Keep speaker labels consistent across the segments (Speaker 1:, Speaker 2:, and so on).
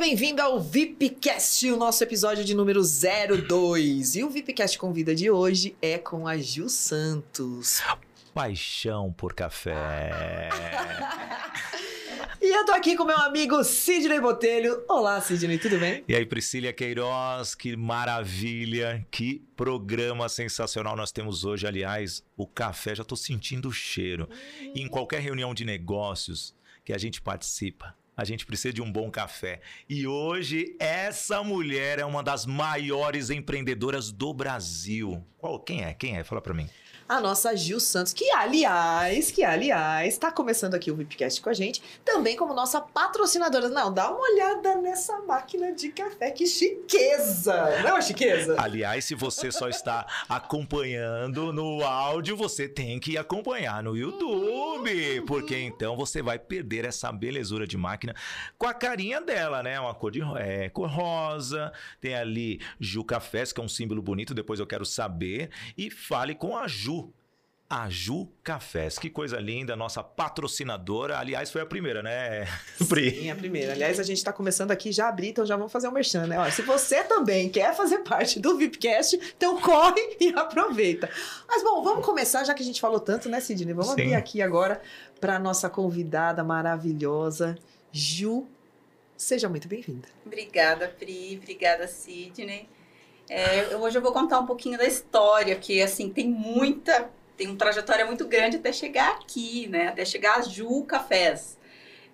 Speaker 1: bem-vindo ao VIPcast, o nosso episódio de número 02. E o VIPcast convida de hoje é com a Gil Santos.
Speaker 2: Paixão por café.
Speaker 1: E eu tô aqui com meu amigo Sidney Botelho. Olá, Sidney, tudo bem?
Speaker 2: E aí, Priscila Queiroz, que maravilha, que programa sensacional nós temos hoje. Aliás, o café, já tô sentindo o cheiro. E em qualquer reunião de negócios que a gente participa, a gente precisa de um bom café. E hoje, essa mulher é uma das maiores empreendedoras do Brasil. Qual, quem é? Quem é? Fala pra mim
Speaker 1: a nossa Gil Santos, que aliás, que aliás, está começando aqui o Vipcast com a gente, também como nossa patrocinadora. Não, dá uma olhada nessa máquina de café, que chiqueza! Não é chiqueza?
Speaker 2: Aliás, se você só está acompanhando no áudio, você tem que acompanhar no YouTube, porque então você vai perder essa belezura de máquina com a carinha dela, né? Uma cor de é, cor rosa, tem ali Ju Cafés, que é um símbolo bonito, depois eu quero saber, e fale com a Ju a Ju Cafés. Que coisa linda, nossa patrocinadora. Aliás, foi a primeira, né,
Speaker 1: Pri? Sim, a primeira. Aliás, a gente está começando aqui já a abrir, então já vamos fazer um merchan, né? Olha, se você também quer fazer parte do VIPcast, então corre e aproveita. Mas bom, vamos começar, já que a gente falou tanto, né, Sidney? Vamos Sim. abrir aqui agora para nossa convidada maravilhosa, Ju. Seja muito bem-vinda.
Speaker 3: Obrigada, Pri. Obrigada, Sidney. É, hoje eu vou contar um pouquinho da história, que assim tem muita tem uma trajetória muito grande até chegar aqui, né? Até chegar a Ju Cafés.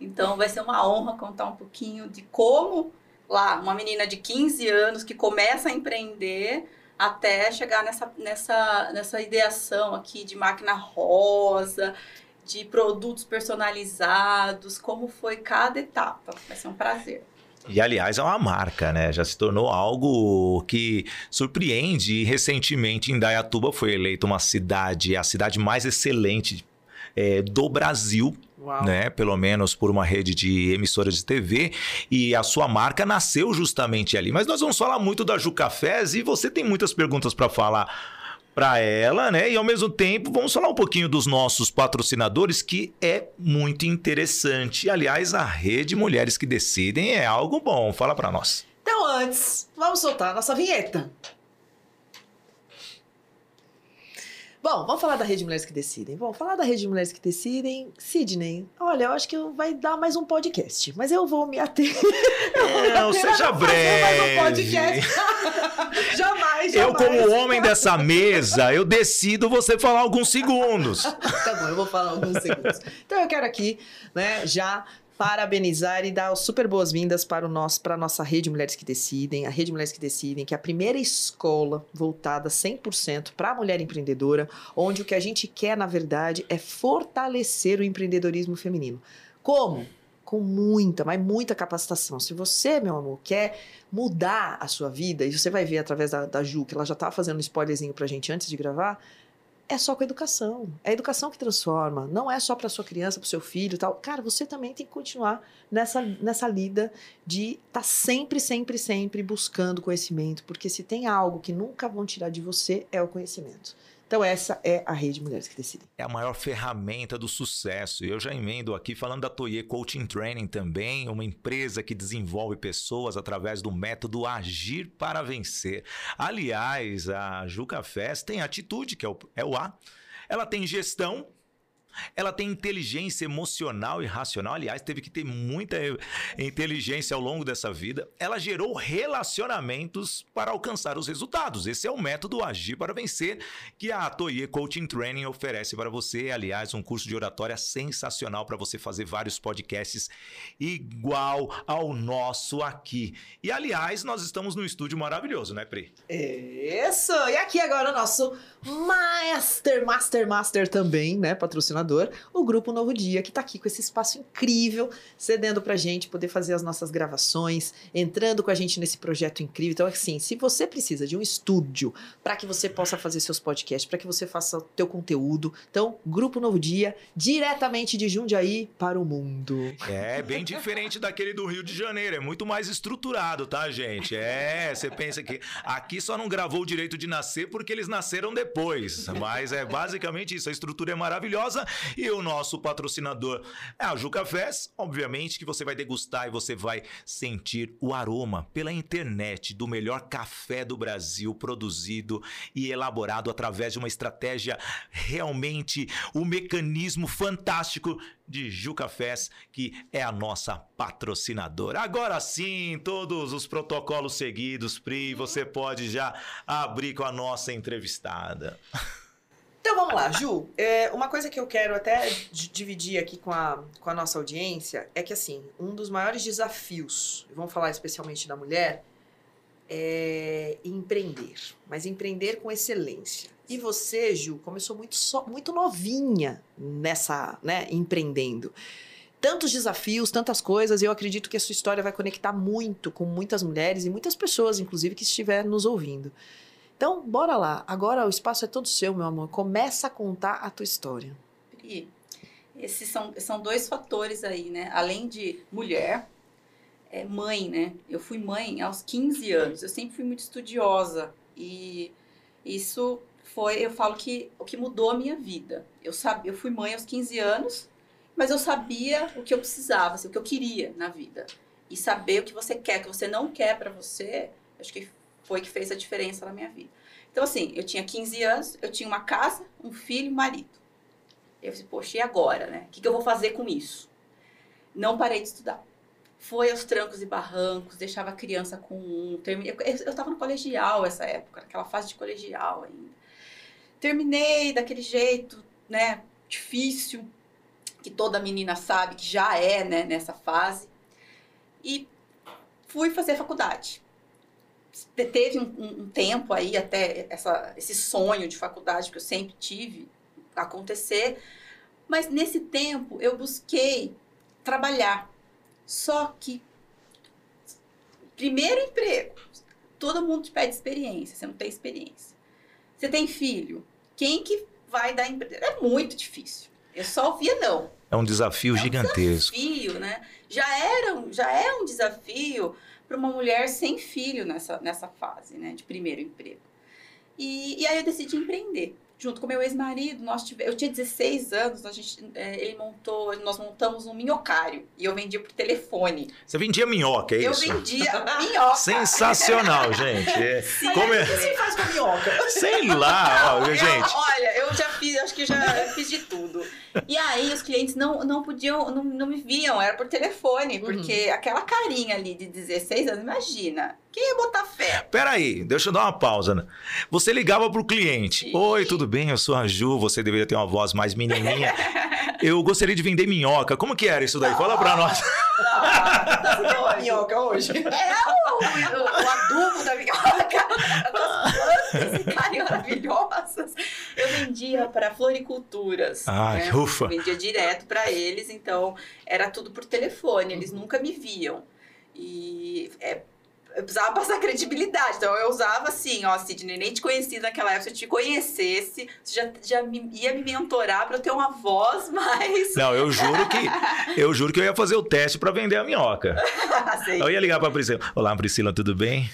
Speaker 3: Então vai ser uma honra contar um pouquinho de como lá uma menina de 15 anos que começa a empreender até chegar nessa, nessa, nessa ideação aqui de máquina rosa, de produtos personalizados, como foi cada etapa. Vai ser um prazer.
Speaker 2: E aliás, é uma marca, né? Já se tornou algo que surpreende. E recentemente, Indaiatuba foi eleita uma cidade, a cidade mais excelente é, do Brasil. Uau. Né, pelo menos por uma rede de emissoras de TV, e a sua marca nasceu justamente ali. Mas nós vamos falar muito da Ju Cafés e você tem muitas perguntas para falar para ela, né? E ao mesmo tempo, vamos falar um pouquinho dos nossos patrocinadores, que é muito interessante. Aliás, a rede Mulheres que Decidem é algo bom. Fala para nós.
Speaker 1: Então, antes, vamos soltar a nossa vinheta. Bom, vamos falar da Rede Mulheres que Decidem. Vamos falar da Rede Mulheres que Decidem. Sidney, olha, eu acho que vai dar mais um podcast, mas eu vou me ater.
Speaker 2: Não, seja breve. Mais um podcast.
Speaker 1: jamais, jamais.
Speaker 2: Eu, como homem dessa mesa, eu decido você falar alguns segundos.
Speaker 1: tá bom, eu vou falar alguns segundos. Então eu quero aqui, né, já parabenizar e dar super boas-vindas para o nosso para a nossa rede Mulheres que Decidem, a rede Mulheres que Decidem, que é a primeira escola voltada 100% para a mulher empreendedora, onde o que a gente quer, na verdade, é fortalecer o empreendedorismo feminino. Como? Com muita, mas muita capacitação. Se você, meu amor, quer mudar a sua vida, e você vai ver através da, da Ju, que ela já estava fazendo um spoilerzinho a gente antes de gravar, é só com a educação. É a educação que transforma. Não é só para sua criança, para seu filho tal. Cara, você também tem que continuar nessa, nessa lida de estar tá sempre, sempre, sempre buscando conhecimento. Porque se tem algo que nunca vão tirar de você, é o conhecimento. Então, essa é a rede Mulheres que Decidem.
Speaker 2: É a maior ferramenta do sucesso. Eu já emendo aqui falando da Toye Coaching Training também, uma empresa que desenvolve pessoas através do método Agir para Vencer. Aliás, a Juca Fest tem atitude, que é o, é o A. Ela tem gestão, ela tem inteligência emocional e racional. Aliás, teve que ter muita inteligência ao longo dessa vida. Ela gerou relacionamentos para alcançar os resultados. Esse é o método Agir para Vencer que a Atoye Coaching Training oferece para você. Aliás, um curso de oratória sensacional para você fazer vários podcasts igual ao nosso aqui. E aliás, nós estamos no estúdio maravilhoso, né, Pri?
Speaker 1: Isso! E aqui agora o nosso Master, Master, Master também, né? Patrocinador o Grupo Novo Dia, que está aqui com esse espaço incrível, cedendo para a gente poder fazer as nossas gravações, entrando com a gente nesse projeto incrível. Então, assim, se você precisa de um estúdio para que você possa fazer seus podcasts, para que você faça o teu conteúdo, então, Grupo Novo Dia, diretamente de Jundiaí para o mundo.
Speaker 2: É, bem diferente daquele do Rio de Janeiro, é muito mais estruturado, tá, gente? É, você pensa que aqui só não gravou o direito de nascer porque eles nasceram depois, mas é basicamente isso, a estrutura é maravilhosa E o nosso patrocinador é a Ju Cafés, obviamente que você vai degustar e você vai sentir o aroma pela internet do melhor café do Brasil produzido e elaborado através de uma estratégia realmente o um mecanismo fantástico de Ju Cafés, que é a nossa patrocinadora. Agora sim, todos os protocolos seguidos, Pri, você pode já abrir com a nossa entrevistada.
Speaker 1: Então vamos lá, Ju. É, uma coisa que eu quero até dividir aqui com a, com a nossa audiência é que, assim, um dos maiores desafios, vamos falar especialmente da mulher, é empreender. Mas empreender com excelência. E você, Ju, começou muito, so, muito novinha nessa, né, empreendendo. Tantos desafios, tantas coisas, e eu acredito que a sua história vai conectar muito com muitas mulheres e muitas pessoas, inclusive, que estiverem nos ouvindo. Então, bora lá. Agora o espaço é todo seu, meu amor. Começa a contar a tua história.
Speaker 3: Pri, esses são, são dois fatores aí, né? Além de mulher, é mãe, né? Eu fui mãe aos 15 anos. Eu sempre fui muito estudiosa. E isso foi, eu falo que o que mudou a minha vida. Eu sabia, eu fui mãe aos 15 anos, mas eu sabia o que eu precisava, assim, o que eu queria na vida. E saber o que você quer, o que você não quer para você, acho que foi que fez a diferença na minha vida. Então, assim, eu tinha 15 anos, eu tinha uma casa, um filho e um marido. Eu disse, poxa, e agora, né? O que, que eu vou fazer com isso? Não parei de estudar. Foi aos trancos e barrancos, deixava a criança com um. Eu estava no colegial essa época, naquela fase de colegial ainda. Terminei daquele jeito, né? Difícil, que toda menina sabe que já é, né? Nessa fase. E fui fazer faculdade teve um, um, tempo aí até essa, esse sonho de faculdade que eu sempre tive acontecer, mas nesse tempo eu busquei trabalhar. Só que primeiro emprego, todo mundo te pede experiência, você não tem experiência. Você tem filho, quem que vai dar emprego? É muito difícil. Eu só ouvia não.
Speaker 2: É um desafio é um gigantesco.
Speaker 3: Desafio, né? Já era, já é um desafio para uma mulher sem filho nessa, nessa fase, né, de primeiro emprego. E, e aí eu decidi empreender junto com meu ex-marido, nós tive, eu tinha 16 anos, a gente, é, ele montou, nós montamos um minhocário e eu vendia por telefone.
Speaker 2: Você vendia minhoca, é isso?
Speaker 3: Eu vendia minhoca.
Speaker 2: Sensacional, gente. É,
Speaker 1: Sim, como é? O que você faz com minhoca?
Speaker 2: Sei lá, ó,
Speaker 3: eu,
Speaker 2: gente.
Speaker 3: Olha, eu já fiz, acho que já fiz de tudo. E aí os clientes não, não podiam, não, não me viam, era por telefone, uhum. porque uhum. aquela carinha ali de 16 anos, imagina. Quem ia botar fé?
Speaker 2: Peraí, deixa eu dar uma pausa. Né? Você ligava pro cliente. E... Oi, tudo bem? Eu sou a Ju, você deveria ter uma voz mais menininha. eu gostaria de vender minhoca. Como que era isso daí? Fala pra nós.
Speaker 1: Não, minhoca hoje.
Speaker 3: É o, o, o adubo da minhoca. As plantas maravilhosas. Eu vendia para floriculturas.
Speaker 2: Ah, né? ufa.
Speaker 3: Vendia direto para eles, então era tudo por telefone. Eles nunca me viam. E é, eu precisava passar credibilidade. Então eu usava assim, ó, Sidney, nem te conheci naquela época, se eu te conhecesse, você já, já me, ia me mentorar para eu ter uma voz mais.
Speaker 2: Não, eu juro que eu juro que eu ia fazer o teste para vender a minhoca. eu ia ligar para Priscila. Olá, Priscila, tudo bem?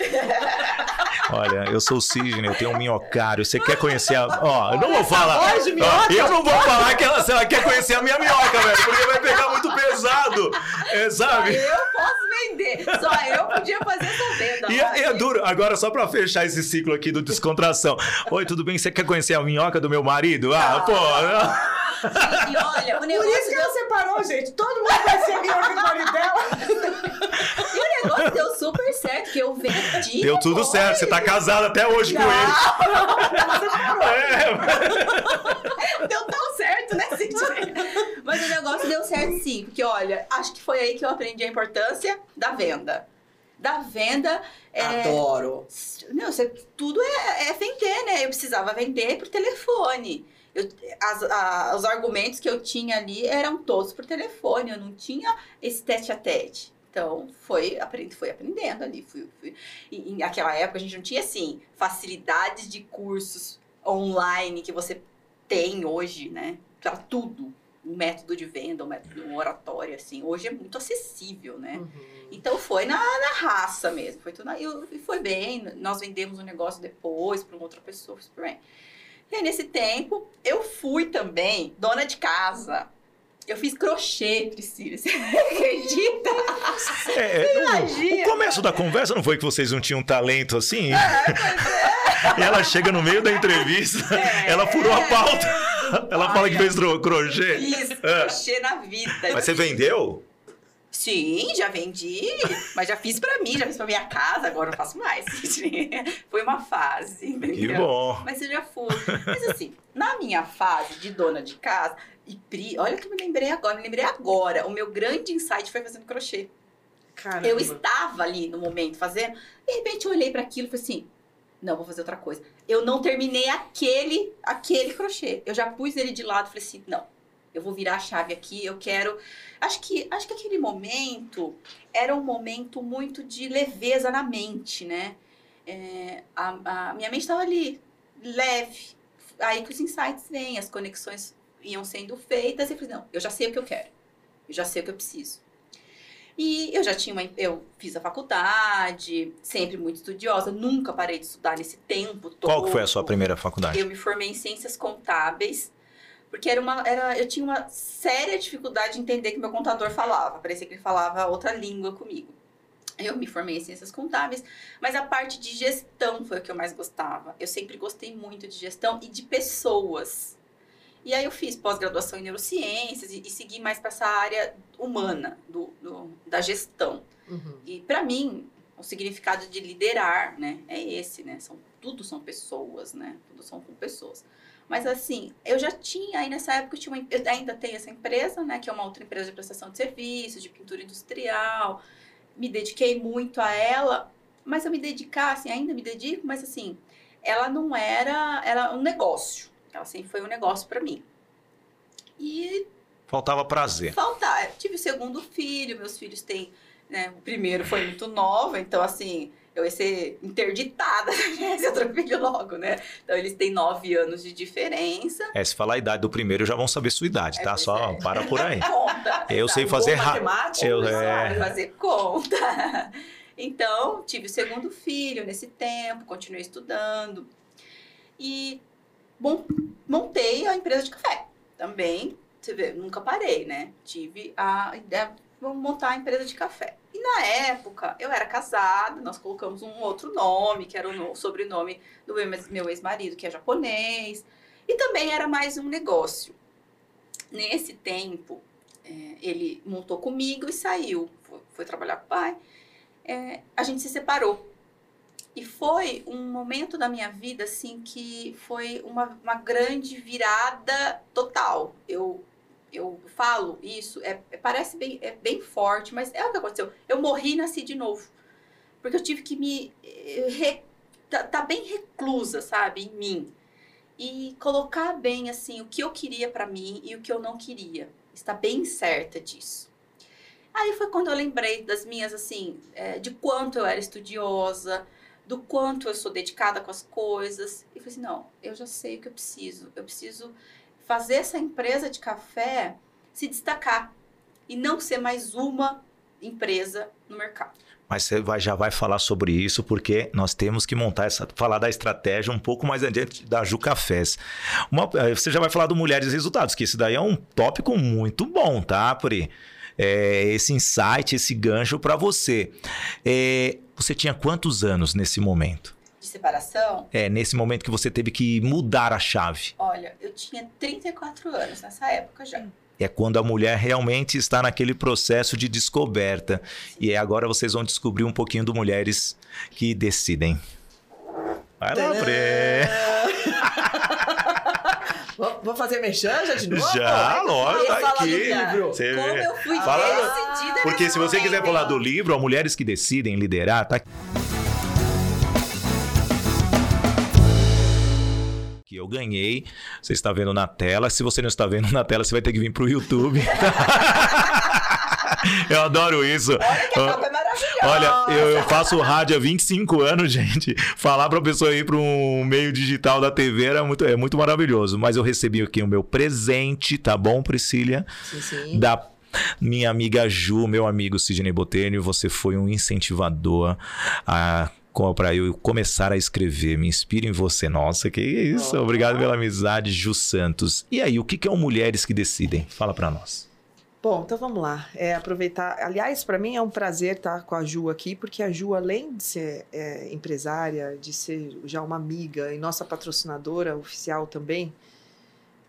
Speaker 2: Olha, eu sou o Sidney, eu tenho um minhocário. Você quer conhecer a. Ó, eu não vou falar. Ó, eu não vou falar que ela, se ela quer conhecer a minha minhoca, velho, porque vai pegar muito pesado. É, sabe?
Speaker 3: Eu posso vender. Só eu podia fazer essa venda.
Speaker 2: E, é, é duro. Agora, só pra fechar esse ciclo aqui do descontração. Oi, tudo bem? Você quer conhecer a minhoca do meu marido? Ah, ah. pô.
Speaker 3: E olha, o negócio.
Speaker 1: Por isso que ela separou, gente. Todo mundo vai ser a minhoca do marido dela.
Speaker 3: E o negócio deu super certo, que eu vendi.
Speaker 2: Deu tudo certo. Você tá casado até hoje
Speaker 3: não,
Speaker 2: com ele.
Speaker 3: Não, é. Deu tão certo, né, Cintia? Mas o negócio deu certo sim. Porque, olha, acho que foi aí que eu aprendi a importância da venda da venda.
Speaker 1: É, Adoro.
Speaker 3: Não, você, tudo é, é, vender, né? Eu precisava vender por telefone. Eu, as, a, os argumentos que eu tinha ali eram todos por telefone, eu não tinha esse tete a tete. Então, foi, aprendi, foi aprendendo ali. Fui, fui. E, naquela época, a gente não tinha, assim, facilidades de cursos online que você tem hoje, né? Para tudo. Um método de venda, um método um oratório, assim. Hoje é muito acessível, né? Uhum. Então, foi na, na raça mesmo. Foi tudo na, e foi bem. Nós vendemos o um negócio depois para uma outra pessoa, foi super bem. E aí, nesse tempo, eu fui também dona de casa. Eu fiz crochê, Priscila. Você acredita?
Speaker 2: É,
Speaker 3: Você
Speaker 2: o- o começo da conversa não foi que vocês não tinham talento assim?
Speaker 3: É, pois é.
Speaker 2: E ela chega no meio da entrevista,
Speaker 3: É.
Speaker 2: ela furou a pauta. Ela fala que fez crochê.
Speaker 3: Fiz
Speaker 2: É.
Speaker 3: crochê na vida.
Speaker 2: Mas você vendeu?
Speaker 3: Sim, já vendi, mas já fiz pra mim, já fiz pra minha casa, agora eu não faço mais. Foi uma fase,
Speaker 2: Que
Speaker 3: entendeu?
Speaker 2: bom.
Speaker 3: Mas eu já fui. Mas assim, na minha fase de dona de casa, e Pri, olha que eu me lembrei agora, me lembrei agora, o meu grande insight foi fazendo crochê.
Speaker 1: Caramba.
Speaker 3: Eu estava ali no momento fazendo, de repente eu olhei para aquilo e falei assim: não, vou fazer outra coisa. Eu não terminei aquele, aquele crochê. Eu já pus ele de lado e falei assim: não, eu vou virar a chave aqui, eu quero. Acho que, acho que aquele momento era um momento muito de leveza na mente, né? É, a, a minha mente estava ali, leve. Aí que os insights vêm, as conexões iam sendo feitas. E eu falei, não, eu já sei o que eu quero. Eu já sei o que eu preciso. E eu já tinha uma. Eu fiz a faculdade, sempre muito estudiosa, nunca parei de estudar nesse tempo todo.
Speaker 2: Qual que foi a sua primeira faculdade?
Speaker 3: Eu me formei em ciências contábeis, porque era uma, era, eu tinha uma séria dificuldade de entender que meu contador falava. Parecia que ele falava outra língua comigo. Eu me formei em ciências contábeis, mas a parte de gestão foi o que eu mais gostava. Eu sempre gostei muito de gestão e de pessoas. E aí eu fiz pós-graduação em neurociências e, e segui mais para essa área humana do, do- da gestão.
Speaker 1: Uhum.
Speaker 3: E para mim, o significado de liderar, né, é esse, né? São tudo são pessoas, né? Tudo são com pessoas. Mas assim, eu já tinha aí nessa época eu tinha uma, eu ainda tenho essa empresa, né, que é uma outra empresa de prestação de serviços, de pintura industrial. Me dediquei muito a ela, mas eu me dedicar, assim, ainda me dedico, mas assim, ela não era, era um negócio. Ela sempre foi um negócio para mim. E
Speaker 2: Faltava prazer.
Speaker 3: faltar. Eu tive o segundo filho, meus filhos têm. Né, o primeiro foi muito nova, então assim, eu ia ser interditada se outro filho logo, né? Então eles têm nove anos de diferença.
Speaker 2: É, se falar a idade do primeiro, já vão saber sua idade,
Speaker 3: É,
Speaker 2: tá? Só
Speaker 3: é.
Speaker 2: para por aí.
Speaker 3: Conta.
Speaker 2: Eu sei
Speaker 1: Um
Speaker 2: fazer
Speaker 1: bom
Speaker 2: rápido. Eu- é.
Speaker 3: Fazer conta. Então, tive o segundo filho nesse tempo, continuei estudando. E mon- montei a empresa de café. Também, você vê, nunca parei, né? Tive a ideia, vamos montar a empresa de café. E na época, eu era casada, nós colocamos um outro nome, que era o no- sobrenome do meu ex- meu ex-marido, que é japonês. E também era mais um negócio. Nesse tempo, é, ele montou comigo e saiu. Foi, foi trabalhar com o pai. É, a gente se separou. E foi um momento da minha vida, assim, que foi uma, uma grande virada total. Eu, eu falo isso, é, é- parece bem, é bem forte, mas é o que aconteceu. Eu morri e nasci de novo. Porque eu tive que me... eh, re- tá, tá bem reclusa, sabe, em mim. E colocar bem, assim, o que eu queria pra mim e o que eu não queria. Estar bem certa disso. Aí foi quando eu lembrei das minhas, assim, eh, de quanto eu era estudiosa, do quanto eu sou dedicada com as coisas. E falei assim, não, eu já sei o que eu preciso. Eu preciso fazer essa empresa de café se destacar e não ser mais uma empresa no mercado.
Speaker 2: Mas você vai- já vai falar sobre isso, porque nós temos que montar essa. falar da estratégia um pouco mais adiante da Ju Cafés. Uma- eh, você já vai falar do Mulheres Resultados, que isso daí é um tópico muito bom, tá, Pri? É, esse insight, esse gancho para você. É, você tinha quantos anos nesse momento?
Speaker 3: Separação,
Speaker 2: É, nesse momento que você teve que mudar a chave.
Speaker 3: olha, eu tinha 34 anos nessa época já.
Speaker 2: É quando a mulher realmente está naquele processo de descoberta. E é agora vocês vão descobrir um pouquinho do Mulheres que Decidem. Vai lá.
Speaker 1: Vou vou fazer merchan já de novo?
Speaker 2: Já, lógico, tá aqui.
Speaker 1: livro.
Speaker 2: Você
Speaker 3: Como
Speaker 2: vê.
Speaker 3: eu fui
Speaker 2: Fala-
Speaker 3: decidida
Speaker 2: Porque se você quiser falar do livro, ó, Mulheres que Decidem Liderar, tá aqui. Que eu ganhei. Você está vendo na tela. Se você não está vendo na tela, você vai ter que vir pro YouTube. eu adoro isso.
Speaker 3: Olha que a é.
Speaker 2: Olha, eu, eu faço rádio há 25 anos, gente. Falar pra pessoa ir para um meio digital da TV era muito, é muito maravilhoso. Mas eu recebi aqui o meu presente, tá bom, Priscila?
Speaker 1: Sim, sim.
Speaker 2: Da minha amiga Ju, meu amigo Sidney Botênio. Você foi um incentivador a para eu começar a escrever. Me inspiro em você. Nossa, que isso. Obrigado pela amizade, Ju Santos. E aí, o que, que é o Mulheres que Decidem? Fala para nós.
Speaker 1: Bom, então vamos lá. É, aproveitar. Aliás, para mim é um prazer estar com a Ju aqui, porque a Ju, além de ser é, empresária, de ser já uma amiga e nossa patrocinadora oficial também,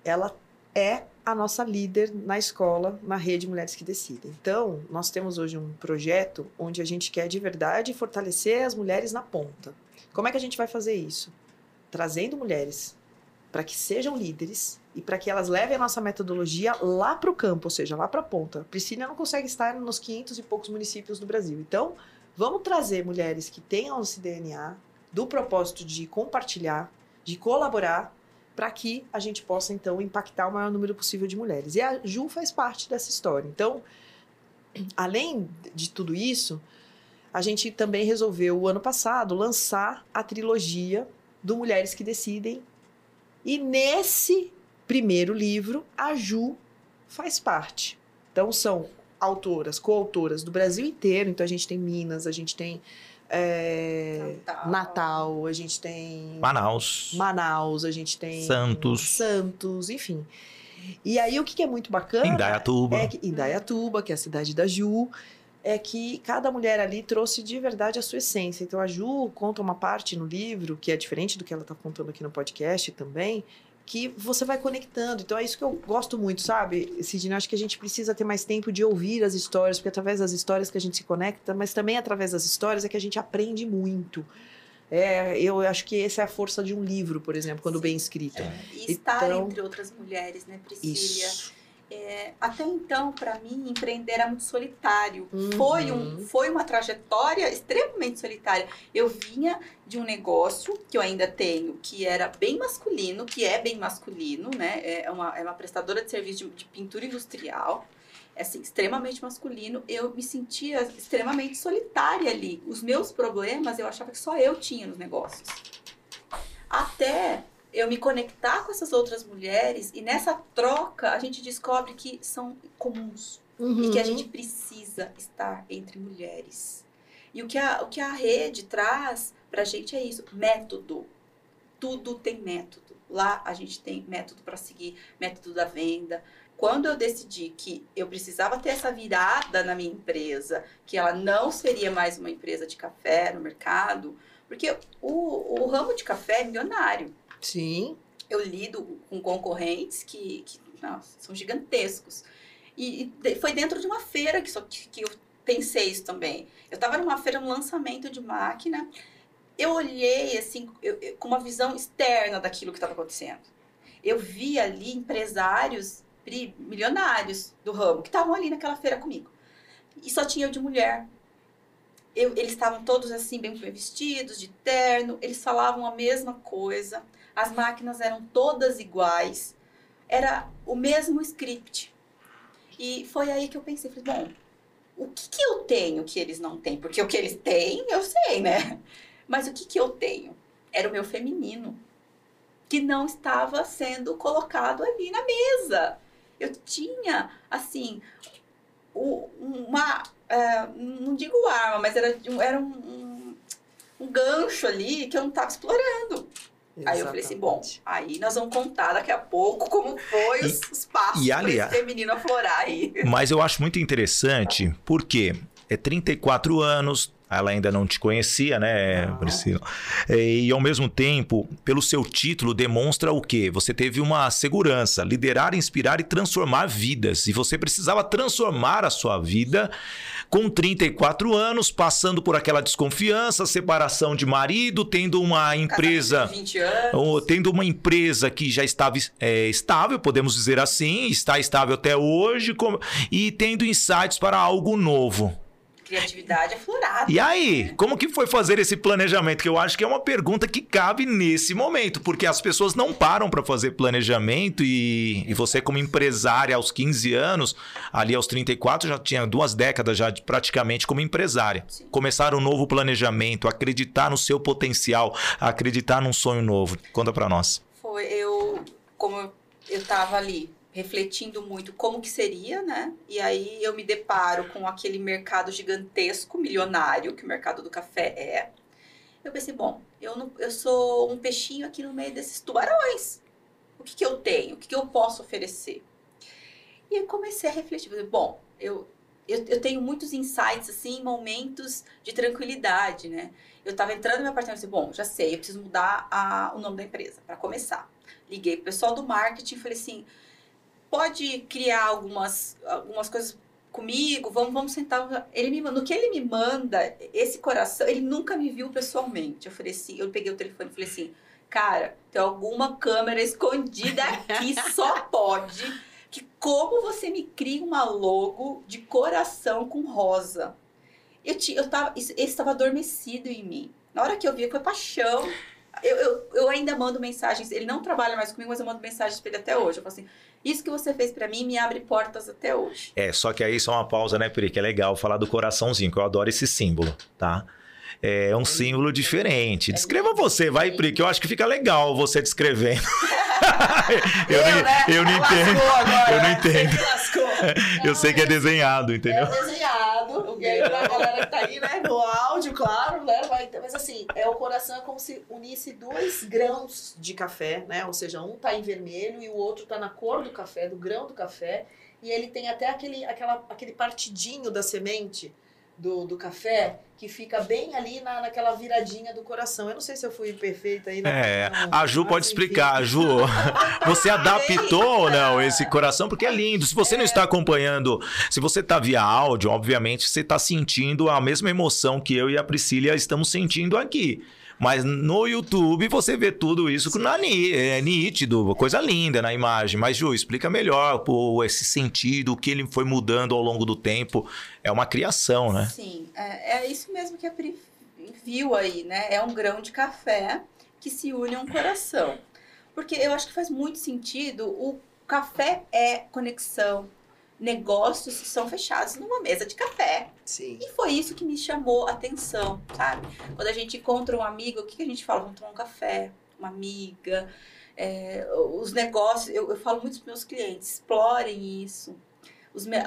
Speaker 1: ela é a nossa líder na escola, na rede Mulheres que Decidem. Então, nós temos hoje um projeto onde a gente quer de verdade fortalecer as mulheres na ponta. Como é que a gente vai fazer isso? Trazendo mulheres para que sejam líderes e para que elas levem a nossa metodologia lá para o campo, ou seja, lá para a ponta. A Priscila não consegue estar nos 500 e poucos municípios do Brasil. Então, vamos trazer mulheres que tenham esse DNA do propósito de compartilhar, de colaborar, para que a gente possa, então, impactar o maior número possível de mulheres. E a Ju faz parte dessa história. Então, além de tudo isso, a gente também resolveu, o ano passado, lançar a trilogia do Mulheres que Decidem. E nesse primeiro livro, a Ju faz parte. Então, são autoras, coautoras do Brasil inteiro. Então, a gente tem Minas, a gente tem é, Natal. Natal. a gente tem.
Speaker 2: Manaus.
Speaker 1: Manaus, a gente tem.
Speaker 2: Santos.
Speaker 1: Santos, enfim. E aí, o que, é muito bacana.
Speaker 2: Indaiatuba.
Speaker 1: É que, Indaiatuba, que é a cidade da Ju. É que cada mulher ali trouxe de verdade a sua essência. Então, a Ju conta uma parte no livro, que é diferente do que ela está contando aqui no podcast também, que você vai conectando. Então é isso que eu gosto muito, sabe, Sidney? Acho que a gente precisa ter mais tempo de ouvir as histórias, porque através das histórias que a gente se conecta, mas também através das histórias é que a gente aprende muito. É, eu acho que essa é a força de um livro, por exemplo, quando Sim. bem escrito. É.
Speaker 3: E estar então, entre outras mulheres, né, Priscila? Isso. É, até então, para mim, empreender era muito solitário. Uhum. Foi, um, foi uma trajetória extremamente solitária. Eu vinha de um negócio que eu ainda tenho, que era bem masculino, que é bem masculino, né? É uma, é uma prestadora de serviço de, de pintura industrial. É assim, extremamente masculino. Eu me sentia extremamente solitária ali. Os meus problemas eu achava que só eu tinha nos negócios. Até eu me conectar com essas outras mulheres e nessa troca a gente descobre que são comuns uhum. e que a uhum. gente precisa estar entre mulheres. E o que a, o que a rede traz pra gente é isso, método. Tudo tem método. Lá a gente tem método para seguir, método da venda. Quando eu decidi que eu precisava ter essa virada na minha empresa, que ela não seria mais uma empresa de café no mercado, porque o, o ramo de café é milionário
Speaker 1: Sim.
Speaker 3: Eu lido com concorrentes que, que nossa, são gigantescos. E, e, foi dentro de uma feira que, só, que, que eu pensei isso também. Eu estava numa feira, no lançamento de máquina, eu olhei assim, eu, eu, com uma visão externa daquilo que estava acontecendo. Eu vi ali empresários milionários do ramo que estavam ali naquela feira comigo. E só tinha eu de mulher. Eu, eles estavam todos assim, bem vestidos, de terno, eles falavam a mesma coisa as máquinas eram todas iguais, era o mesmo script. E foi aí que eu pensei, falei, bom, o que, que eu tenho que eles não têm? Porque o que eles têm, eu sei, né? Mas o que, que eu tenho? Era o meu feminino, que não estava sendo colocado ali na mesa. Eu tinha, assim, uma. É, não digo arma, mas era, era um, um, um gancho ali que eu não estava explorando. Exatamente. Aí eu falei assim, bom, aí nós vamos contar daqui a pouco como foi os, os passos para esse feminino aflorar aí.
Speaker 2: Mas eu acho muito interessante, porque é 34 anos, ela ainda não te conhecia, né, Priscila? É, e ao mesmo tempo, pelo seu título, demonstra o quê? Você teve uma segurança, liderar, inspirar e transformar vidas. E você precisava transformar a sua vida com 34 anos, passando por aquela desconfiança, separação de marido, tendo uma empresa.
Speaker 3: 20 anos.
Speaker 2: Tendo uma empresa que já estava é, estável, podemos dizer assim, está estável até hoje, e tendo insights para algo novo
Speaker 3: criatividade aflorada.
Speaker 2: E aí, como que foi fazer esse planejamento? Que eu acho que é uma pergunta que cabe nesse momento, porque as pessoas não param para fazer planejamento e, e, você como empresária aos 15 anos, ali aos 34 já tinha duas décadas já de, praticamente como empresária. Sim. Começar um novo planejamento, acreditar no seu potencial, acreditar num sonho novo. Conta para nós.
Speaker 3: Foi eu, como eu estava ali refletindo muito como que seria, né? E aí eu me deparo com aquele mercado gigantesco, milionário, que o mercado do café é. Eu pensei, bom, eu, não, eu sou um peixinho aqui no meio desses tubarões. O que, que eu tenho? O que, que eu posso oferecer? E eu comecei a refletir. Falei, bom, eu, eu, eu tenho muitos insights, assim, momentos de tranquilidade, né? Eu estava entrando no meu apartamento e falei, bom, já sei, eu preciso mudar a, o nome da empresa, para começar. Liguei pro pessoal do marketing e falei assim, pode criar algumas, algumas coisas comigo, vamos, vamos sentar. Ele me no que ele me manda, esse coração, ele nunca me viu pessoalmente. Eu falei assim, eu peguei o telefone e falei assim, cara, tem alguma câmera escondida aqui, só pode. Que como você me cria uma logo de coração com rosa? Eu, te, eu tava, esse estava adormecido em mim. Na hora que eu vi, foi paixão. Eu, eu, eu, ainda mando mensagens. Ele não trabalha mais comigo, mas eu mando mensagens para ele até hoje. Eu falo assim: Isso que você fez para mim me abre portas até hoje.
Speaker 2: É, só que aí só uma pausa, né, Pri? Que é legal falar do coraçãozinho, que eu adoro esse símbolo, tá? É um é símbolo diferente. É Descreva você, vai, Pri, que eu acho que fica legal você descrevendo. eu, eu, não, né? eu não entendo. Agora, eu não entendo. eu sei que é desenhado, entendeu?
Speaker 1: É desenhado. E aí, a galera que tá aí, né? No áudio, claro, né? Mas assim, é o coração é como se unisse dois grãos de café, né? Ou seja, um tá em vermelho e o outro tá na cor do café, do grão do café. E ele tem até aquele, aquela, aquele partidinho da semente do, do café que fica bem ali na, naquela viradinha do coração. Eu não sei se eu fui perfeita aí.
Speaker 2: É, a Ju pode explicar. Ju, você adaptou ou não esse coração? Porque é lindo. Se você é. não está acompanhando, se você está via áudio, obviamente você está sentindo a mesma emoção que eu e a Priscila estamos sentindo aqui. Mas no YouTube você vê tudo isso na, é nítido, coisa linda na imagem. Mas, Ju, explica melhor pô, esse sentido, o que ele foi mudando ao longo do tempo. É uma criação, né?
Speaker 3: Sim, é, é isso mesmo que a Pri viu aí, né? É um grão de café que se une a um coração. Porque eu acho que faz muito sentido. O café é conexão, negócios são fechados numa mesa de café.
Speaker 1: Sim.
Speaker 3: E foi isso que me chamou a atenção, sabe? Quando a gente encontra um amigo, o que, a gente fala? Vamos tomar um café, uma amiga. É, os negócios, eu, eu falo muito para meus clientes, explorem isso. Os, me,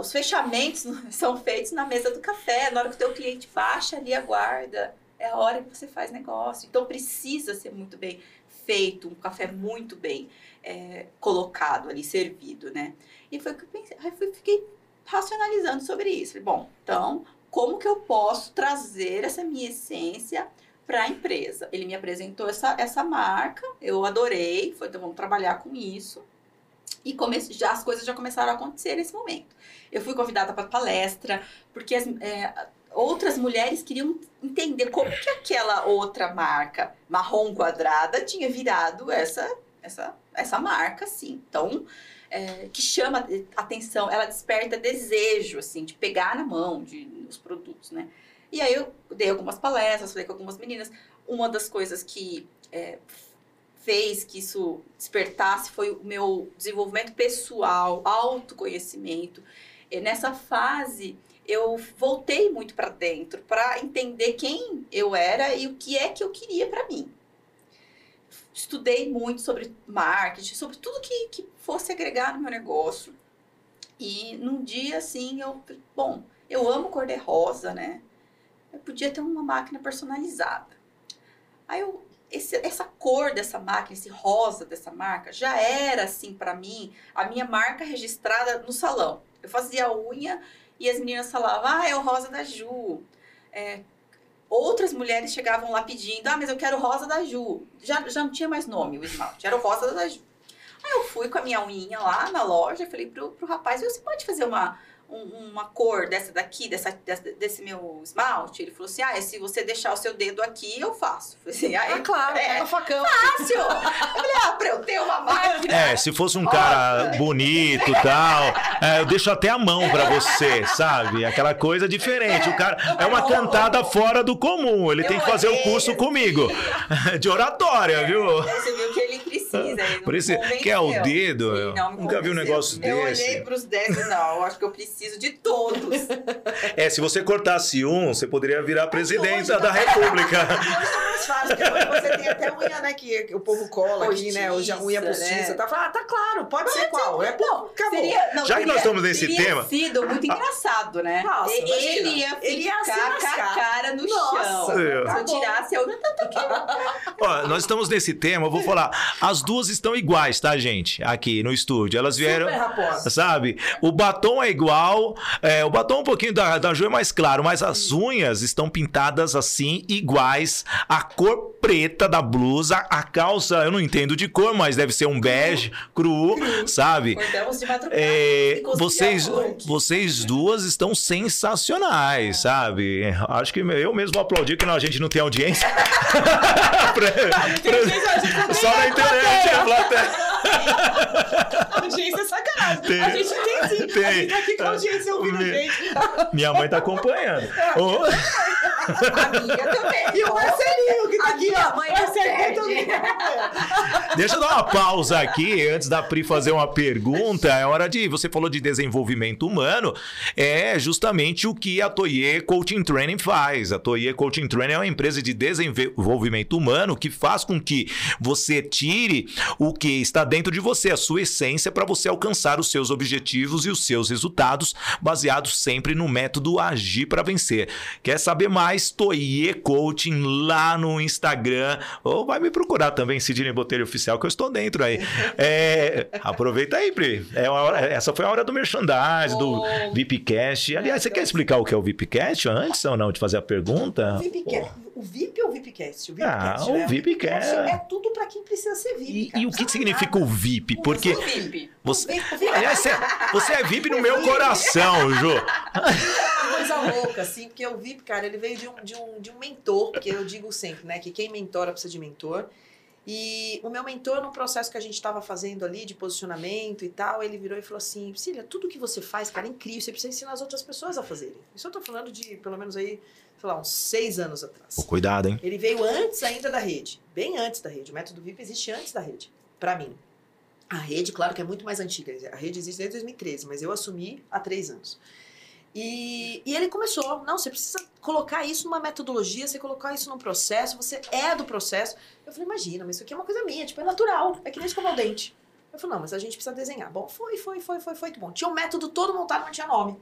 Speaker 3: os fechamentos são feitos na mesa do café, na hora que o teu cliente baixa ali, aguarda. É a hora que você faz negócio. Então precisa ser muito bem feito, um café muito bem é, colocado ali, servido, né? E foi que eu pensei, aí fiquei racionalizando sobre isso. Falei, bom, então, como que eu posso trazer essa minha essência para a empresa? Ele me apresentou essa, essa marca, eu adorei, foi, então vamos trabalhar com isso. E comece, já as coisas já começaram a acontecer nesse momento. Eu fui convidada para palestra, porque as, é, outras mulheres queriam entender como que aquela outra marca marrom quadrada tinha virado essa essa essa marca, assim. Então, é, que chama atenção, ela desperta desejo, assim, de pegar na mão de, os produtos, né? E aí eu dei algumas palestras, falei com algumas meninas. Uma das coisas que é, fez que isso despertasse foi o meu desenvolvimento pessoal, autoconhecimento. E nessa fase, eu voltei muito para dentro para entender quem eu era e o que é que eu queria para mim estudei muito sobre marketing, sobre tudo que, que fosse agregar no meu negócio. E num dia assim, eu, bom, eu amo cor de rosa, né? Eu podia ter uma máquina personalizada. Aí eu, esse, essa cor dessa máquina, esse rosa dessa marca, já era assim para mim a minha marca registrada no salão. Eu fazia unha e as meninas falavam, ah, é o rosa da Ju. É, outras mulheres chegavam lá pedindo, ah, mas eu quero rosa da Ju. Já, já não tinha mais nome o esmalte, era o rosa da Ju. Aí eu fui com a minha unha lá na loja, falei pro, pro rapaz, você pode fazer uma, um, uma cor dessa daqui, dessa, desse, desse meu esmalte? Ele falou assim: ah, se você deixar o seu dedo aqui, eu faço. Eu
Speaker 1: falei assim, ah, ah claro, é, pega o facão.
Speaker 3: Fácil! eu falei, ah, pra eu ter uma máquina.
Speaker 2: É, se fosse um cara bonito e tal, é, eu deixo até a mão pra você, sabe? Aquela coisa diferente. O cara é uma cantada fora do comum. Ele eu tem que fazer o curso comigo. De oratória, é, viu?
Speaker 3: Você viu que ele precisa. Ele
Speaker 2: Por isso, quer o dedo? Sim, não, Nunca vi um negócio
Speaker 3: eu
Speaker 2: desse.
Speaker 3: Eu olhei pros dedos, não, eu acho que eu preciso preciso de todos.
Speaker 2: É, se você cortasse um, você poderia virar presidenta da República.
Speaker 1: Hoje tá mais fácil, porque hoje você tem até unha, né? Que o povo cola aqui, né? Hoje a unha
Speaker 3: Postiça,
Speaker 1: postiça.
Speaker 3: né?
Speaker 1: Tá, ah, tá claro, pode ser qual. É
Speaker 3: Não,
Speaker 1: acabou.
Speaker 3: seria, não,
Speaker 2: Já que nós
Speaker 3: teria-
Speaker 2: estamos nesse
Speaker 3: teria
Speaker 2: tema-
Speaker 3: sido muito engraçado, né?
Speaker 1: Nossa,
Speaker 3: ele ia ficar
Speaker 1: Ele ia
Speaker 3: com a cara no
Speaker 1: Nossa,
Speaker 3: chão.
Speaker 2: tá
Speaker 3: Se eu
Speaker 1: bom.
Speaker 3: tirasse a outra,
Speaker 2: Ó, nós estamos nesse tema, eu vou falar. As duas estão iguais, tá, gente? Aqui no estúdio. Elas vieram.
Speaker 1: Super raposa.
Speaker 2: Sabe? O batom é igual. É, o batom um pouquinho da, da Ju é mais claro, mas as unhas estão pintadas assim, iguais. A cor preta da blusa, a calça, eu não entendo de cor, mas deve ser um bege cru, sabe?
Speaker 3: de madrugada.
Speaker 2: É, vocês, vocês duas estão sensacionais, sabe? Acho que eu mesmo aplaudi que não, a gente não tem audiência. Pra- pra- Só na internet, a plateia.
Speaker 1: A audiência é sacanagem.
Speaker 2: Tem.
Speaker 1: A gente tem sim.
Speaker 2: Tem.
Speaker 1: A gente tá aqui com a audiência ouvindo a gente.
Speaker 2: Minha mãe tá acompanhando.
Speaker 3: A minha também.
Speaker 1: E o Marcelinho, que tá
Speaker 3: A
Speaker 1: aqui, ó.
Speaker 3: mãe
Speaker 1: Marcelinho também tá.
Speaker 2: Deixa eu dar uma pausa aqui antes da Pri fazer uma pergunta. É hora de. Você falou de desenvolvimento humano. É justamente o que a Toye Coaching Training faz. A Toye Coaching Training é uma empresa de desenvolvimento humano que faz com que você tire o que está dentro de você, a sua essência, para você alcançar os seus objetivos e os seus resultados, baseados sempre no método Agir para Vencer. Quer saber mais? Toye Coaching lá no Instagram. Ou vai me procurar também, Sidney Botelho Oficial, que eu estou dentro aí. É, aproveita aí, Pri. É hora- essa foi a hora do merchandise, do
Speaker 3: Oh.
Speaker 2: VIPcast. Aliás, você quer explicar o que é o VIPcast antes ou não, de fazer a pergunta?
Speaker 1: VIPcast, o VIP ou o VIPcast? O
Speaker 2: Ah,
Speaker 1: VIPcast,
Speaker 2: o
Speaker 1: né?
Speaker 2: VIPcast.
Speaker 1: É tudo pra quem precisa ser VIP.
Speaker 2: E, e o que significa o VIP? Porque
Speaker 3: O VIP.
Speaker 2: você.
Speaker 1: O VIP, o.
Speaker 2: Aliás, você, você é VIP no meu coração, Ju.
Speaker 1: uma coisa louca, assim, porque o VIP, cara, ele veio de um, de um, de um mentor, porque eu digo sempre, né, que quem mentora precisa de mentor. E o meu mentor, no processo que a gente estava fazendo ali, de posicionamento e tal, ele virou e falou assim: Cília, tudo que você faz, cara, é incrível, você precisa ensinar as outras pessoas a fazerem. Isso eu tô falando de, pelo menos aí, sei lá, uns seis anos atrás.
Speaker 2: Cuidado, hein?
Speaker 1: Ele veio antes ainda da rede, bem antes da rede. O método VIP existe antes da rede, pra mim. A rede, claro que é muito mais antiga. A rede existe desde 2013, mas eu assumi há três anos. E, e ele começou, não, você precisa colocar isso numa metodologia, você colocar isso num processo, você é do processo. Eu falei, imagina, mas isso aqui é uma coisa minha, tipo, é natural, é que nem escovar o dente. Eu falei, não, mas a gente precisa desenhar. Bom, foi, foi, foi, foi, foi, que bom. Tinha um método todo montado, mas não tinha nome.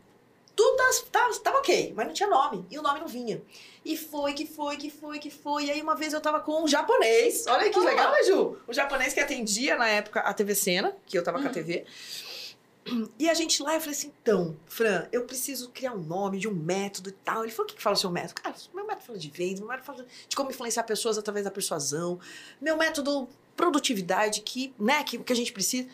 Speaker 1: Tudo tava, tava ok, mas não tinha nome. E o nome não vinha. E foi, que foi, que foi, que foi. E aí uma vez eu tava com um japonês. Olha que
Speaker 3: Ah.
Speaker 1: legal, né, Ju? O japonês que atendia na época a TV Cena, que eu tava com a
Speaker 3: Hum.
Speaker 1: TV. E a gente lá, eu falei assim, então, Fran, eu preciso criar um nome de um método e tal. Ele falou, o que, que fala o seu método? Cara, meu método fala de vendas, meu método fala de como influenciar pessoas através da persuasão. Meu método, produtividade, que, né, que, que a gente precisa.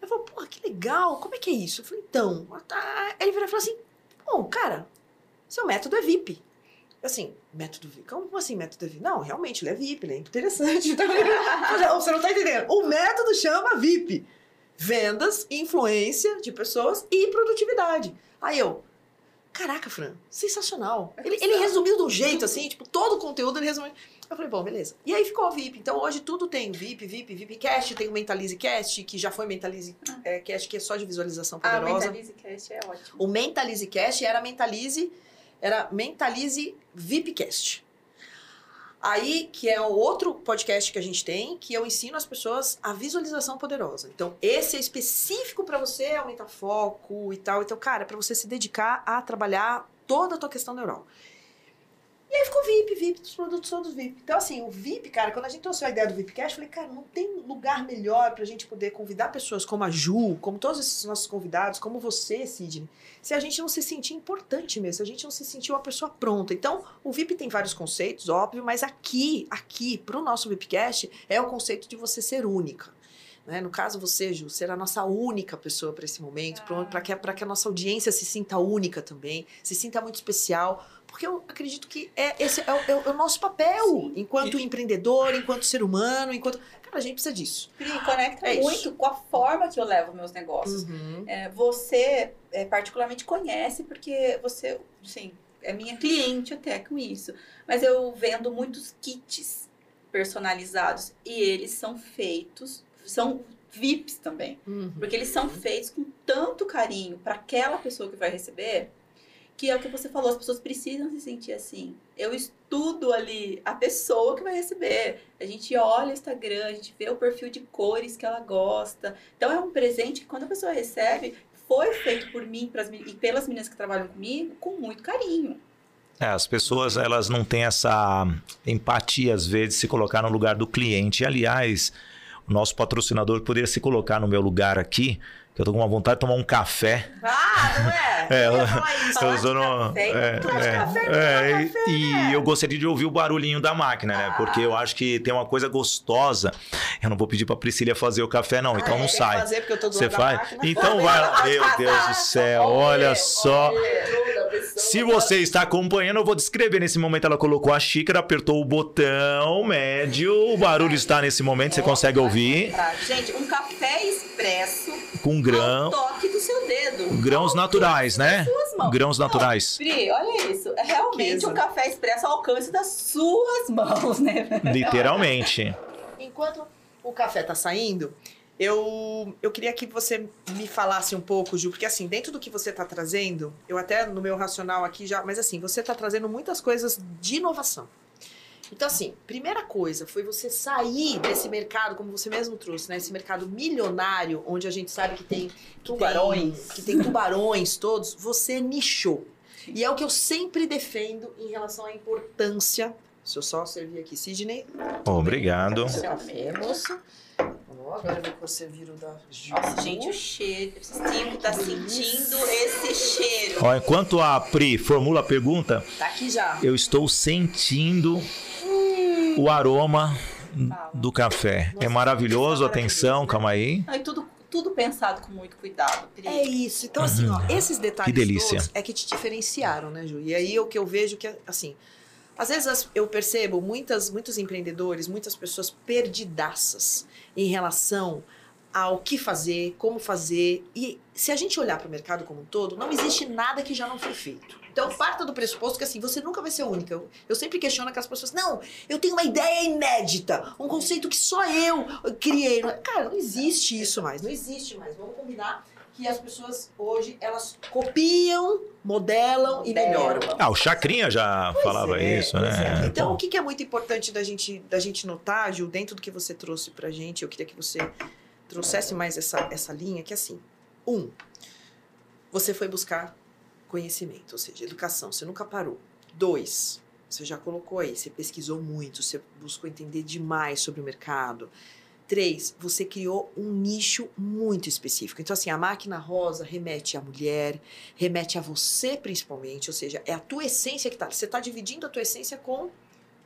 Speaker 1: Eu falei, porra, que legal, como é que é isso? Eu falei, então, tá. Ele virou e falou assim, pô, cara, seu método é VIP. Assim, método VIP? Como assim método é VIP? Não, realmente, ele é VIP, ele é interessante. Vendo? Você não tá entendendo. O método chama VIP. Vendas, influência de pessoas e produtividade. Aí eu, caraca, Fran, sensacional. Ele, ele resumiu de um jeito assim, tipo, todo o conteúdo ele resumiu. Eu falei, bom, beleza. E aí ficou o VIP. Então hoje tudo tem VIP, VIP, VIPcast, tem o Mentalize Cast, que já foi Mentalize é, Cast, que é só de visualização
Speaker 3: Ah, o
Speaker 1: poderosa.
Speaker 3: Mentalize Cast é ótimo.
Speaker 1: O Mentalize Cast era Mentalize, era Mentalize VIPcast. Aí, que é o outro podcast que a gente tem, que eu ensino as pessoas a visualização poderosa. Então, esse é específico para você aumentar foco e tal. Então, cara, é para você se dedicar a trabalhar toda a tua questão neural. E aí ficou VIP, VIP, dos produtos todos VIP. Então, assim, o VIP, cara, quando a gente trouxe a ideia do VIPcast, eu falei, cara, não tem lugar melhor pra gente poder convidar pessoas como a Ju, como todos esses nossos convidados, como você, Sidney, se a gente não se sentir importante mesmo, se a gente não se sentir uma pessoa pronta. Então, o VIP tem vários conceitos, óbvio, mas aqui, aqui, pro nosso VIPcast, é o conceito de você ser única. Né? No caso, você, Ju, ser a nossa única pessoa para esse momento, para que, pra que a nossa audiência se sinta única também, se sinta muito especial, porque eu acredito que é, esse é o, é o- é nosso papel,
Speaker 3: Sim.
Speaker 1: enquanto empreendedor, enquanto ser humano, enquanto. Cara, a gente precisa disso.
Speaker 3: Pri, conecta
Speaker 1: É isso.
Speaker 3: muito com a forma que eu levo meus negócios.
Speaker 1: Uhum.
Speaker 3: É, você é, particularmente conhece, porque você, sim, é minha cliente até com isso. Mas eu vendo muitos kits personalizados e eles são feitos, são VIPs também.
Speaker 1: Uhum.
Speaker 3: Porque eles são feitos com tanto carinho para aquela pessoa que vai receber, que é o que você falou, as pessoas precisam se sentir assim. Eu estudo ali a pessoa que vai receber. A gente olha o Instagram, a gente vê o perfil de cores que ela gosta. Então é um presente que quando a pessoa recebe, foi feito por mim pras, e pelas meninas que trabalham comigo com muito carinho.
Speaker 2: É, as pessoas elas não têm essa empatia às vezes de se colocar no lugar do cliente. Aliás, nosso patrocinador poderia se colocar no meu lugar aqui, que eu tô com uma vontade de tomar um café.
Speaker 1: Ah, não é?
Speaker 2: É,
Speaker 1: eu isso.
Speaker 2: Eu no-
Speaker 3: café,
Speaker 2: é, é,
Speaker 3: café,
Speaker 2: é,
Speaker 3: toma
Speaker 2: e-
Speaker 3: café,
Speaker 2: e
Speaker 3: né?
Speaker 2: eu gostaria de ouvir o barulhinho da máquina, né? Porque eu acho que tem uma coisa gostosa. Eu não vou pedir pra Priscila fazer o café, não, então
Speaker 1: Ah,
Speaker 2: não
Speaker 1: é?
Speaker 2: sai.
Speaker 1: Quer fazer porque eu tô do
Speaker 2: Você faz?
Speaker 1: máquina?
Speaker 2: Então vai lá. Meu Deus do céu, olha só. Se você está acompanhando, eu vou descrever. Nesse momento ela colocou a xícara, apertou o botão médio. O barulho está nesse momento, você consegue ouvir.
Speaker 3: Gente, um café expresso
Speaker 2: Com
Speaker 3: ao
Speaker 2: grão,
Speaker 3: toque do seu dedo.
Speaker 2: grãos naturais, né? Grãos naturais.
Speaker 3: Pri, olha isso. É realmente um café expresso ao alcance das suas mãos, né?
Speaker 2: Literalmente.
Speaker 1: Enquanto o café tá saindo, eu, eu queria que você me falasse um pouco, Ju, porque assim, dentro do que você tá trazendo, eu até no meu racional aqui já, mas assim, você tá trazendo muitas coisas de inovação. Então, assim, primeira coisa foi você sair desse mercado, como você mesmo trouxe, né? Esse mercado milionário, onde a gente sabe que tem que
Speaker 3: Tubarões.
Speaker 1: tem- que tem tubarões todos, você nichou. E é o que eu sempre defendo em relação à importância. Se eu só servir aqui, Sidney,
Speaker 2: Obrigado.
Speaker 1: Servimos. Agora vou que você vira o da Ju.
Speaker 3: Nossa, gente, o cheiro. Eu preciso estar sentindo esse cheiro.
Speaker 2: Ó, enquanto a Pri formula a pergunta,
Speaker 1: Tá aqui já.
Speaker 2: eu estou sentindo o aroma do café. É
Speaker 1: Nossa,
Speaker 2: maravilhoso,
Speaker 1: tá
Speaker 2: atenção,
Speaker 1: né?
Speaker 2: calma aí.
Speaker 3: Ai, tudo, tudo pensado com muito cuidado, Pri.
Speaker 1: É isso. Então, assim, ó, esses detalhes
Speaker 2: Que delícia.
Speaker 1: todos é que te diferenciaram, né, Ju? E aí o que eu vejo que, assim, às vezes eu percebo muitas, muitos empreendedores, muitas pessoas perdidaças em relação ao que fazer, como fazer. E se a gente olhar para o mercado como um todo, não existe nada que já não foi feito. Então, parta do pressuposto que assim, você nunca vai ser única. Eu, eu sempre questiono aquelas pessoas, não, eu tenho uma ideia inédita, um conceito que só eu criei. Cara, não existe isso mais, não existe mais. Vamos combinar que as pessoas hoje, elas copiam, modelam e melhoram.
Speaker 2: Ah, o Chacrinha já falava
Speaker 1: é,
Speaker 2: isso,
Speaker 1: pois
Speaker 2: né?
Speaker 1: é. Então, o que que é muito importante da gente, da gente notar, Gil, dentro do que você trouxe pra gente, eu queria que você trouxesse mais essa, essa linha, que é assim, um, você foi buscar conhecimento, ou seja, educação, você nunca parou. Dois, você já colocou aí, você pesquisou muito, você buscou entender demais sobre o mercado. Três, você criou um nicho muito específico. Então, assim, a máquina rosa remete à mulher, remete a você principalmente, ou seja, é a tua essência que tá. Você está dividindo a tua essência com,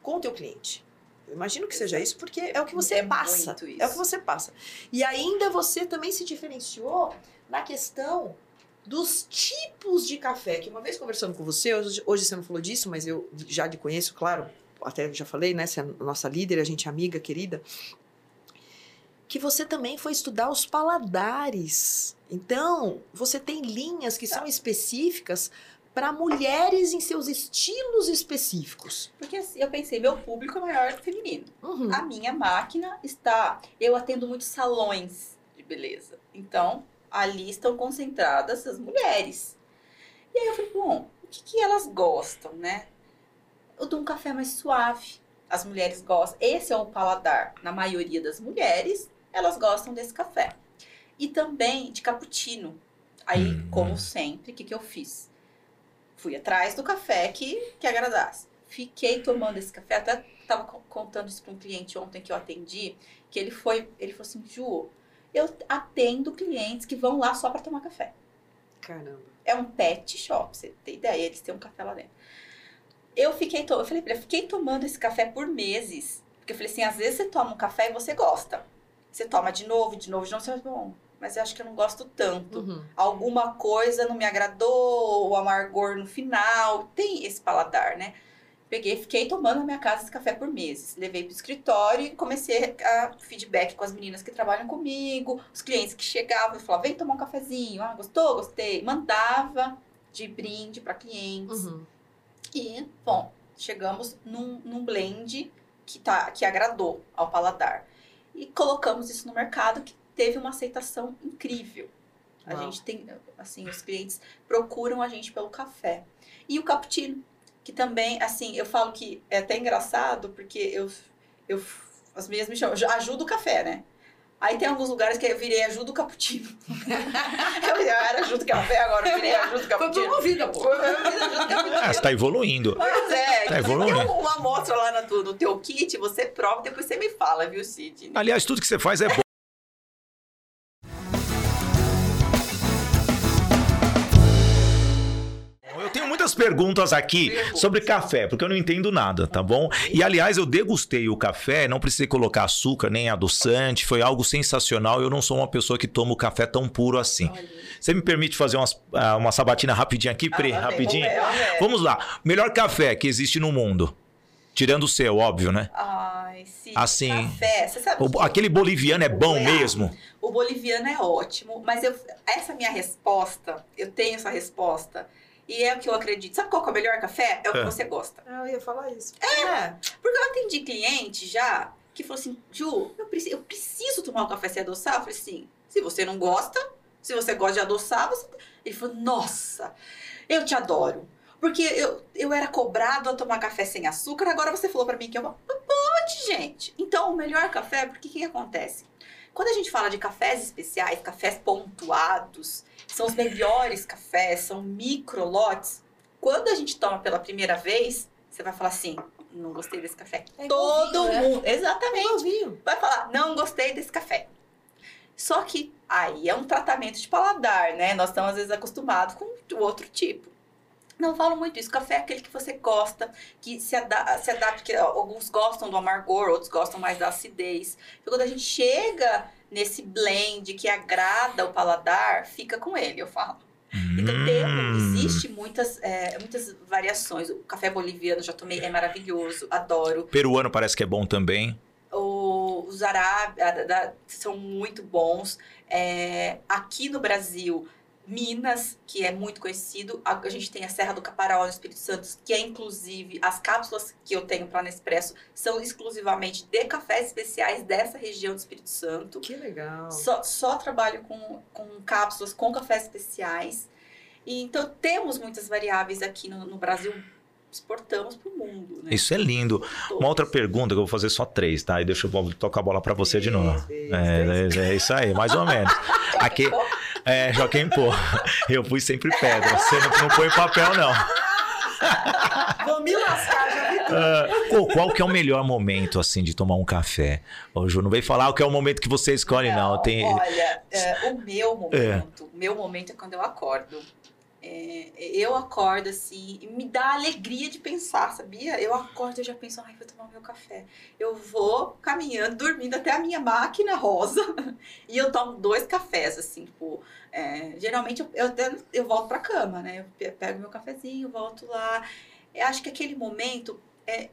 Speaker 1: com o teu cliente. Eu imagino que seja isso, porque é o que você
Speaker 3: É
Speaker 1: passa.
Speaker 3: muito isso.
Speaker 1: É o que você passa. E ainda você também se diferenciou na questão dos tipos de café. Que uma vez conversando com você, hoje, hoje você não falou disso, mas eu já te conheço, claro. Até já falei, né? Você é a nossa líder, a gente é amiga, querida que você também foi estudar os paladares. Então, você tem linhas que são específicas para mulheres em seus estilos específicos.
Speaker 3: Porque assim, eu pensei, meu público é maior feminino.
Speaker 1: Uhum.
Speaker 3: A minha máquina está. Eu atendo muitos salões de beleza. Então, ali estão concentradas as mulheres. E aí eu falei, bom, o que, que elas gostam, né? Eu dou um café mais suave. As mulheres gostam. Esse é o paladar. Na maioria das mulheres, elas gostam desse café. E também de cappuccino. Aí,
Speaker 2: Hum.
Speaker 3: como sempre, o que, que eu fiz? Fui atrás do café que, que agradasse. Fiquei tomando esse café, até estava contando isso para um cliente ontem que eu atendi, que ele foi, ele falou assim, Ju, eu atendo clientes que vão lá só para tomar café.
Speaker 1: Caramba.
Speaker 3: É um pet shop, você ter ideia, eles têm um café lá dentro. Eu fiquei, to- eu falei eu fiquei tomando esse café por meses. Porque eu falei assim, às vezes você toma um café e você gosta. Você toma de novo, de novo, de novo, você fala, bom, mas eu acho que eu não gosto tanto.
Speaker 1: Uhum.
Speaker 3: Alguma coisa não me agradou, o amargor no final, tem esse paladar, né? Peguei, fiquei tomando na minha casa esse café por meses. Levei pro escritório e comecei a feedback com as meninas que trabalham comigo, os clientes que chegavam e falavam, vem tomar um cafezinho. Ah, gostou? Gostei. Mandava de brinde para clientes.
Speaker 1: Uhum.
Speaker 3: E, bom, chegamos num, num blend que, tá, que agradou ao paladar. E colocamos isso no mercado, que teve uma aceitação incrível. A
Speaker 1: Uau.
Speaker 3: gente tem, assim, os clientes procuram a gente pelo café. E o cappuccino, que também, assim, eu falo que é até engraçado, porque eu, eu as minhas me chamam, ajuda o café, né? Aí tem alguns lugares que eu virei ajuda o cappuccino. eu já era ajuda o café, agora eu virei ajuda o
Speaker 1: Foi
Speaker 3: cappuccino.
Speaker 1: promovida, pô.
Speaker 3: Foi promovida ajuda o cappuccino.
Speaker 2: Ah, você tá evoluindo.
Speaker 3: Pois é,
Speaker 2: Tá evoluindo.
Speaker 3: tem uma amostra lá na tua- no teu kit, você prova, depois você me fala, viu, Cid?
Speaker 2: Aliás, tudo que você faz é bom. Muitas perguntas aqui
Speaker 3: Perguntas.
Speaker 2: sobre café, porque eu não entendo nada, tá bom? E aliás, eu degustei o café, não precisei colocar açúcar nem adoçante, foi algo sensacional. Eu não sou uma pessoa que toma o café tão puro assim. Você me permite fazer umas- ah, uma sabatina rapidinho aqui, Pri?
Speaker 3: Ah,
Speaker 2: rapidinho?
Speaker 3: vamos
Speaker 2: lá. Melhor café que existe no mundo. Tirando o seu, óbvio, né?
Speaker 3: Ai, Cid,
Speaker 2: Assim,
Speaker 3: café, você sabe
Speaker 2: O-
Speaker 3: que
Speaker 2: aquele boliviano é bom mesmo?
Speaker 3: o boliviano é ótimo, mas eu, essa minha resposta, eu tenho essa resposta, e é o que eu acredito. Sabe qual que é o melhor café? É o que
Speaker 2: É.
Speaker 3: você gosta.
Speaker 1: Ah, eu ia falar isso. É.
Speaker 3: Porque eu atendi cliente já que falou assim, Ju, eu preciso, eu preciso tomar um café sem adoçar. Eu falei assim, se você não gosta, se você gosta de adoçar, você... Ele falou, nossa, eu te adoro. Porque eu, eu era cobrado a tomar café sem açúcar, agora você falou pra mim que é uma... Pode, gente. Então, o melhor café, porque o que acontece? Quando a gente fala de cafés especiais, cafés pontuados, são os melhores cafés, são micro lotes. Quando a gente toma pela primeira vez, você vai falar assim, não gostei desse café.
Speaker 1: É
Speaker 3: Todo
Speaker 1: vinho, né?
Speaker 3: mundo, exatamente,
Speaker 1: Igualzinho.
Speaker 3: vai falar, não gostei desse café. Só que aí é um tratamento de paladar, né? Nós estamos às vezes acostumados com o outro tipo. Não falo muito isso. Café é aquele que você gosta, que se, ada se adapta. Que alguns gostam do amargor, outros gostam mais da acidez. Então, quando a gente chega nesse blend que agrada o paladar, fica com ele, eu falo. Então, tem,
Speaker 2: Hum.
Speaker 3: existe muitas, é, muitas variações. O café boliviano já tomei, é maravilhoso, adoro.
Speaker 2: Peruano parece que é bom também.
Speaker 3: O- os árabes são muito bons. É, aqui no Brasil, Minas, que é muito conhecido. A, gente tem a Serra do Caparaó no Espírito Santo, que é inclusive as cápsulas que eu tenho para Nespresso são exclusivamente de cafés especiais dessa região do Espírito Santo.
Speaker 1: Que legal.
Speaker 3: Só, só trabalho com, com cápsulas com cafés especiais. E, então temos muitas variáveis aqui no, no Brasil, exportamos para o mundo. Né?
Speaker 2: Isso é lindo. Uma outra pergunta que eu vou fazer só três, tá? E deixa eu tocar a bola pra você de novo.
Speaker 1: Três,
Speaker 2: É,
Speaker 1: três.
Speaker 2: é, é isso aí, mais ou menos. Aqui, é, Joaquim Pô. Eu fui sempre pedra. Você não, não põe papel, não.
Speaker 1: Vou me lascar, já vi tudo.
Speaker 2: Ah, qual, que é o melhor momento, assim, de tomar um café? Ô, Ju, não vem falar o que é o momento que você escolhe, não. Tem...
Speaker 3: Olha, é, o meu momento, o meu momento é quando eu acordo. É, eu acordo assim, e me dá alegria de pensar, sabia? Eu acordo e já penso, ai, vou tomar meu café. Eu vou caminhando, dormindo até a minha máquina rosa e eu tomo dois cafés, assim, tipo. é, geralmente eu, eu, até- eu volto pra cama, né? Eu pe- pego meu cafezinho, volto lá. Eu acho que aquele momento é.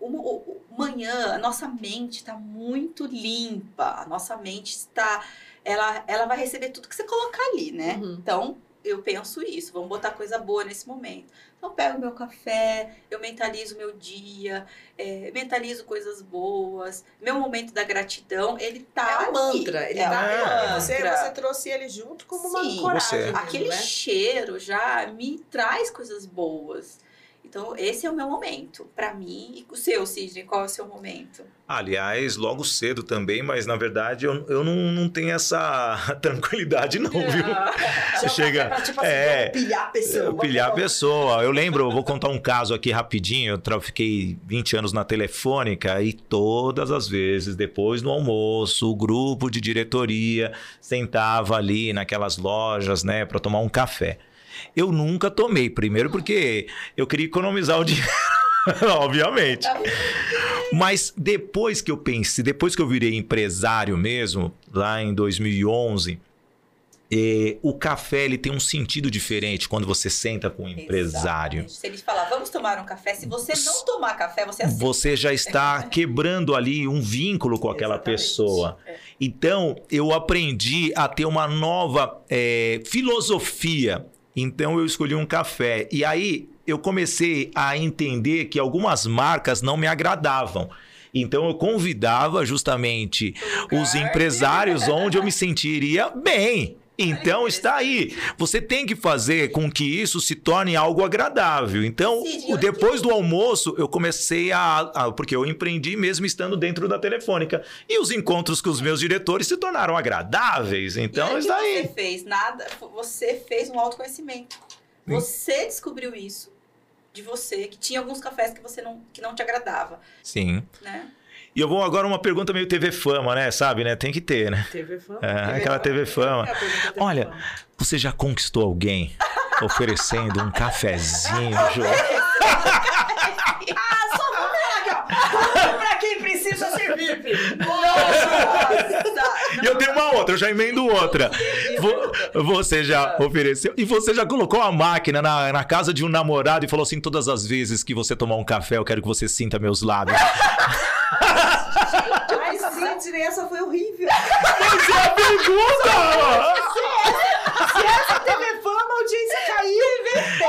Speaker 3: O- o- manhã, a nossa mente está muito limpa, a nossa mente está. Ela, ela vai receber tudo que você colocar ali, né?
Speaker 1: Uhum.
Speaker 3: Então, eu penso isso, vamos botar coisa boa nesse momento. Então, eu pego meu café, eu mentalizo meu dia, é, mentalizo coisas boas. Meu momento da gratidão, ele tá.
Speaker 1: É um mantra. Ele
Speaker 3: é
Speaker 1: tá,
Speaker 3: um
Speaker 1: você,
Speaker 3: mantra.
Speaker 1: você trouxe ele junto como uma
Speaker 3: Sim.
Speaker 1: coragem.
Speaker 2: Você-
Speaker 3: Aquele
Speaker 1: né?
Speaker 3: cheiro já me traz coisas boas. Então, esse é o meu momento. Pra mim, e o seu, Sidney, qual é o seu momento?
Speaker 2: Aliás, logo cedo também, mas na verdade eu, eu não, não tenho essa tranquilidade, não, viu?
Speaker 1: Já
Speaker 2: Você
Speaker 1: o
Speaker 2: chega-
Speaker 1: pra, tipo assim,
Speaker 2: é,
Speaker 1: pilhar a pessoa.
Speaker 2: Pilhar a pessoa. Eu lembro, vou contar um caso aqui rapidinho. Eu fiquei 20 anos na telefônica e todas as vezes, depois do almoço, o grupo de diretoria sentava ali naquelas lojas, né, para tomar um café. Eu nunca tomei, primeiro porque eu queria economizar o dinheiro, obviamente. Mas depois que eu pensei, depois que eu virei empresário mesmo, lá em 2011, eh, o café ele tem um sentido diferente quando você senta com um empresário.
Speaker 3: Exatamente. Se ele falar, vamos tomar um café, se você não tomar café, você aceita.
Speaker 2: Você já está quebrando ali um vínculo com aquela
Speaker 1: Exatamente.
Speaker 2: pessoa.
Speaker 3: É.
Speaker 2: Então, eu aprendi a ter uma nova eh, filosofia. Então, eu escolhi um café. E aí, eu comecei a entender que algumas marcas não me agradavam. Então, eu convidava justamente os empresários onde eu me sentiria bem. Então está aí. Você tem que fazer com que isso se torne algo agradável. Então, depois do almoço, eu comecei a, a- Porque eu empreendi mesmo estando dentro da telefônica. E os encontros com os meus diretores se tornaram agradáveis. Então, está
Speaker 3: você
Speaker 2: aí.
Speaker 3: fez nada, você fez um autoconhecimento. Você descobriu isso de você, que tinha alguns cafés que você não, que não te agradava,
Speaker 2: Sim.
Speaker 3: né?
Speaker 2: E eu vou agora uma pergunta meio TV Fama, né? Sabe, né? Tem que ter, né?
Speaker 1: TV Fama.
Speaker 2: É, aquela TV Fama.
Speaker 1: É a pergunta TV
Speaker 2: Olha,
Speaker 1: Fama.
Speaker 2: Você já conquistou alguém oferecendo um cafezinho, Ju?
Speaker 1: Ah, só ó. pra quem precisa ser VIP.
Speaker 2: E eu tenho uma outra, eu já emendo outra. Vo- Você já ofereceu. E você já colocou a máquina na, na casa de um namorado e falou assim: todas as vezes que você tomar um café, eu quero que você sinta meus lábios.
Speaker 1: Ai, Sidney, essa foi horrível.
Speaker 2: Essa é a pergunta!
Speaker 1: Se essa TV Fama, a audiência caiu.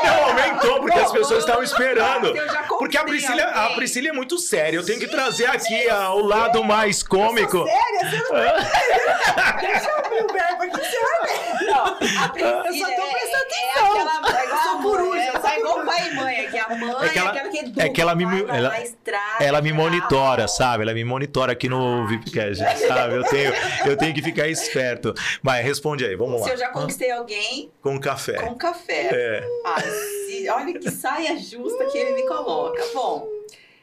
Speaker 2: Aumentou, porque as pessoas estavam esperando. Porque a Priscila, a
Speaker 3: alguém.
Speaker 2: Priscila é muito séria. Eu tenho que trazer aqui ah, o lado mais cômico.
Speaker 1: Sério? Você não Deixa eu abrir o verbo aqui, você vai ver.
Speaker 3: Não, a Priscila
Speaker 1: Eu só tô
Speaker 3: é-
Speaker 1: prestando
Speaker 3: é,
Speaker 1: atenção.
Speaker 3: aquela, é igual
Speaker 1: Eu sou
Speaker 3: a
Speaker 1: coruja,
Speaker 3: é,
Speaker 1: sou
Speaker 3: é igual pai e mãe, é que a mãe
Speaker 2: É que ela-
Speaker 3: aquela que educa,
Speaker 2: é que ela me- ela- Ela me monitora, sabe? Ela me monitora aqui no VIPcast, sabe? Eu tenho, eu tenho que ficar esperto. Vai, responde aí, vamos
Speaker 3: Se
Speaker 2: lá.
Speaker 3: eu já conquistei alguém
Speaker 2: Com café.
Speaker 3: com café.
Speaker 2: É.
Speaker 3: Ai, olha que saia justa que ele me coloca. Bom,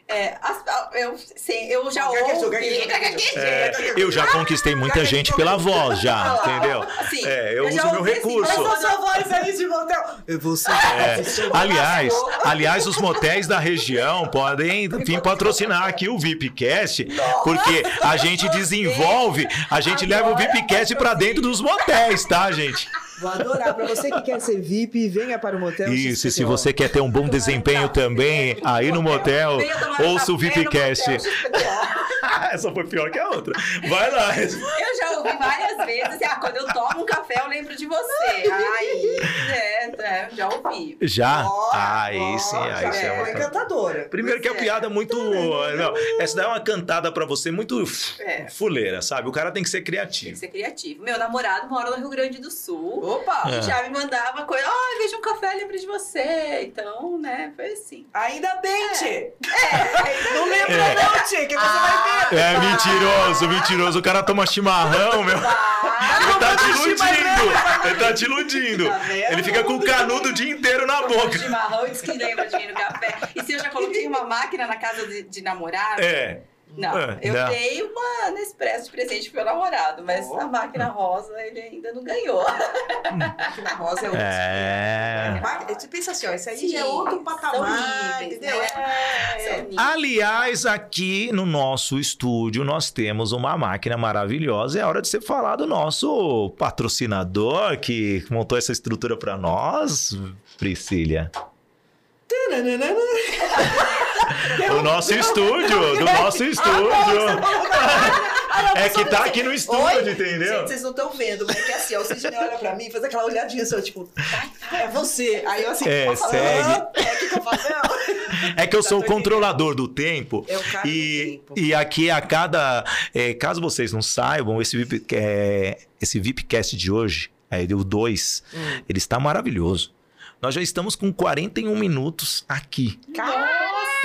Speaker 3: é, as- eu, sim, eu já
Speaker 1: Gaguejou,
Speaker 3: ouvi...
Speaker 1: gaguejou, gaguejou.
Speaker 2: É, eu já conquistei muita gente pela voz, já, entendeu?
Speaker 3: Assim,
Speaker 2: É, eu
Speaker 3: já
Speaker 2: uso meu
Speaker 3: ouvi, assim,
Speaker 2: recurso.
Speaker 1: Voz de motel. Eu vou ser.
Speaker 2: É. Aliás, aliás, os motéis da região podem, enfim, patrocinar aqui o VIPcast, porque a gente desenvolve, a gente leva o VIPcast pra dentro dos motéis, tá, gente?
Speaker 1: Vou adorar. Pra você que quer ser VIP, venha para o motel.
Speaker 2: Isso, e se você quer ter um bom desempenho também aí no motel, ouça o VIPcast. Essa foi pior que a outra. Vai lá.
Speaker 3: Eu já ouvi várias vezes, ah, quando eu tomo um café, eu lembro de você. Aí, é, é, já ouvi.
Speaker 2: Já?
Speaker 1: Ó,
Speaker 2: Aí
Speaker 1: ó,
Speaker 2: sim, aí
Speaker 1: já
Speaker 2: sim. é
Speaker 1: foi
Speaker 2: uma-
Speaker 1: encantadora.
Speaker 2: Primeiro que a
Speaker 3: é.
Speaker 2: piada é muito. Não, essa daí é uma cantada pra você muito
Speaker 3: É.
Speaker 2: fuleira, sabe? O cara tem que ser
Speaker 3: Tem que
Speaker 2: criativo.
Speaker 3: ser criativo. Meu namorado mora no Rio Grande do Sul.
Speaker 1: Opa!
Speaker 2: É.
Speaker 3: E já me mandava coisa, ah, veja um café, lembro de você. Então, né, foi assim.
Speaker 1: Ainda bem, Tchê.
Speaker 3: É,
Speaker 1: Não lembra
Speaker 2: É.
Speaker 1: não, Tchê, que você vai ver.
Speaker 2: É mentiroso, mentiroso. O cara toma chimarrão, meu. Ele tá te iludindo. Ele tá te iludindo.
Speaker 3: Tá?
Speaker 2: Ele fica com o canudo o dia inteiro na boca.
Speaker 3: chimarrão e diz que lembra de mim no café. E se eu já coloquei uma máquina na casa de, de namorado?
Speaker 2: É.
Speaker 3: Não,
Speaker 2: É,
Speaker 3: eu
Speaker 2: não.
Speaker 3: dei uma Nespresso de presente pro meu namorado, mas
Speaker 1: Ó.
Speaker 3: a máquina rosa ele ainda não ganhou.
Speaker 1: Aqui na rosa é outro.
Speaker 2: É.
Speaker 1: Você pensa assim, ó, isso aí
Speaker 3: Sim,
Speaker 1: já é outro patamar,
Speaker 3: níveis,
Speaker 1: entendeu?
Speaker 3: né?
Speaker 1: É, é.
Speaker 2: Aliás, aqui no nosso estúdio nós temos uma máquina maravilhosa. É hora de você falar do nosso patrocinador que montou essa estrutura pra nós, Priscila. Do nosso estúdio, do nosso estúdio. É que tá aqui no estúdio,
Speaker 1: Oi?
Speaker 2: entendeu?
Speaker 1: Gente, vocês não estão vendo, mas é que assim, ó, o Sidney olha pra mim e faz aquela olhadinha assim, ó, tipo, é você. Aí eu assim,
Speaker 2: É,
Speaker 1: eu falo,
Speaker 2: segue.
Speaker 1: "Ah, É, o que, eu faço? Não.
Speaker 2: É que eu sou o
Speaker 1: Tá,
Speaker 2: controlador do tempo.
Speaker 1: É o cara do
Speaker 2: E,
Speaker 1: tempo.
Speaker 2: e aqui a cada. é, caso vocês não saibam, esse, VIP, é, esse VIPcast de hoje, é, o 2,
Speaker 1: Hum.
Speaker 2: ele está maravilhoso. Nós já estamos com 41 minutos aqui.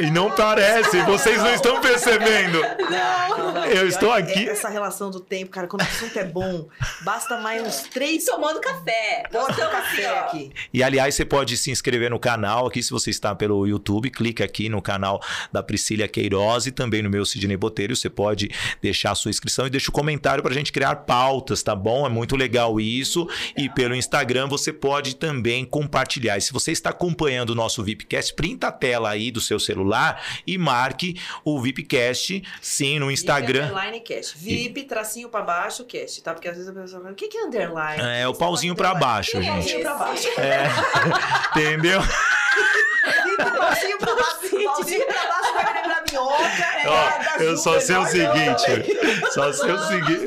Speaker 2: E não parece, vocês não estão percebendo.
Speaker 1: Não, não.
Speaker 2: Eu estou aqui-
Speaker 1: Essa relação do tempo, cara, quando o assunto é bom, basta mais uns três
Speaker 3: Tomando café. Nós
Speaker 1: Bota
Speaker 3: estamos
Speaker 1: café
Speaker 3: assim, ó.
Speaker 1: aqui.
Speaker 2: E aliás, você pode se inscrever no canal aqui, se você está pelo YouTube, clica aqui no canal da Priscila Queiroz e também no meu Sidney Botelho. Você pode deixar a sua inscrição e deixa o comentário para a gente criar pautas, tá bom? É muito legal isso. E pelo Instagram você pode também compartilhar. E se você está acompanhando o nosso VIPcast, printa a tela aí do seu celular e marque o VIPcast, sim, no
Speaker 1: VIP
Speaker 2: Instagram.
Speaker 1: underline cast. VIP, tracinho pra baixo, cast, tá? Porque às vezes a pessoa fala, o que que é underline?
Speaker 2: É, o pauzinho para baixo,
Speaker 1: O
Speaker 2: gente.
Speaker 1: pauzinho pra baixo.
Speaker 2: É, entendeu?
Speaker 1: VIP, pauzinho pra baixo. Pauzinho pra baixo vai lembrar minhoca. é,
Speaker 2: Ó, eu só sei o seguinte. Só sei o seguinte.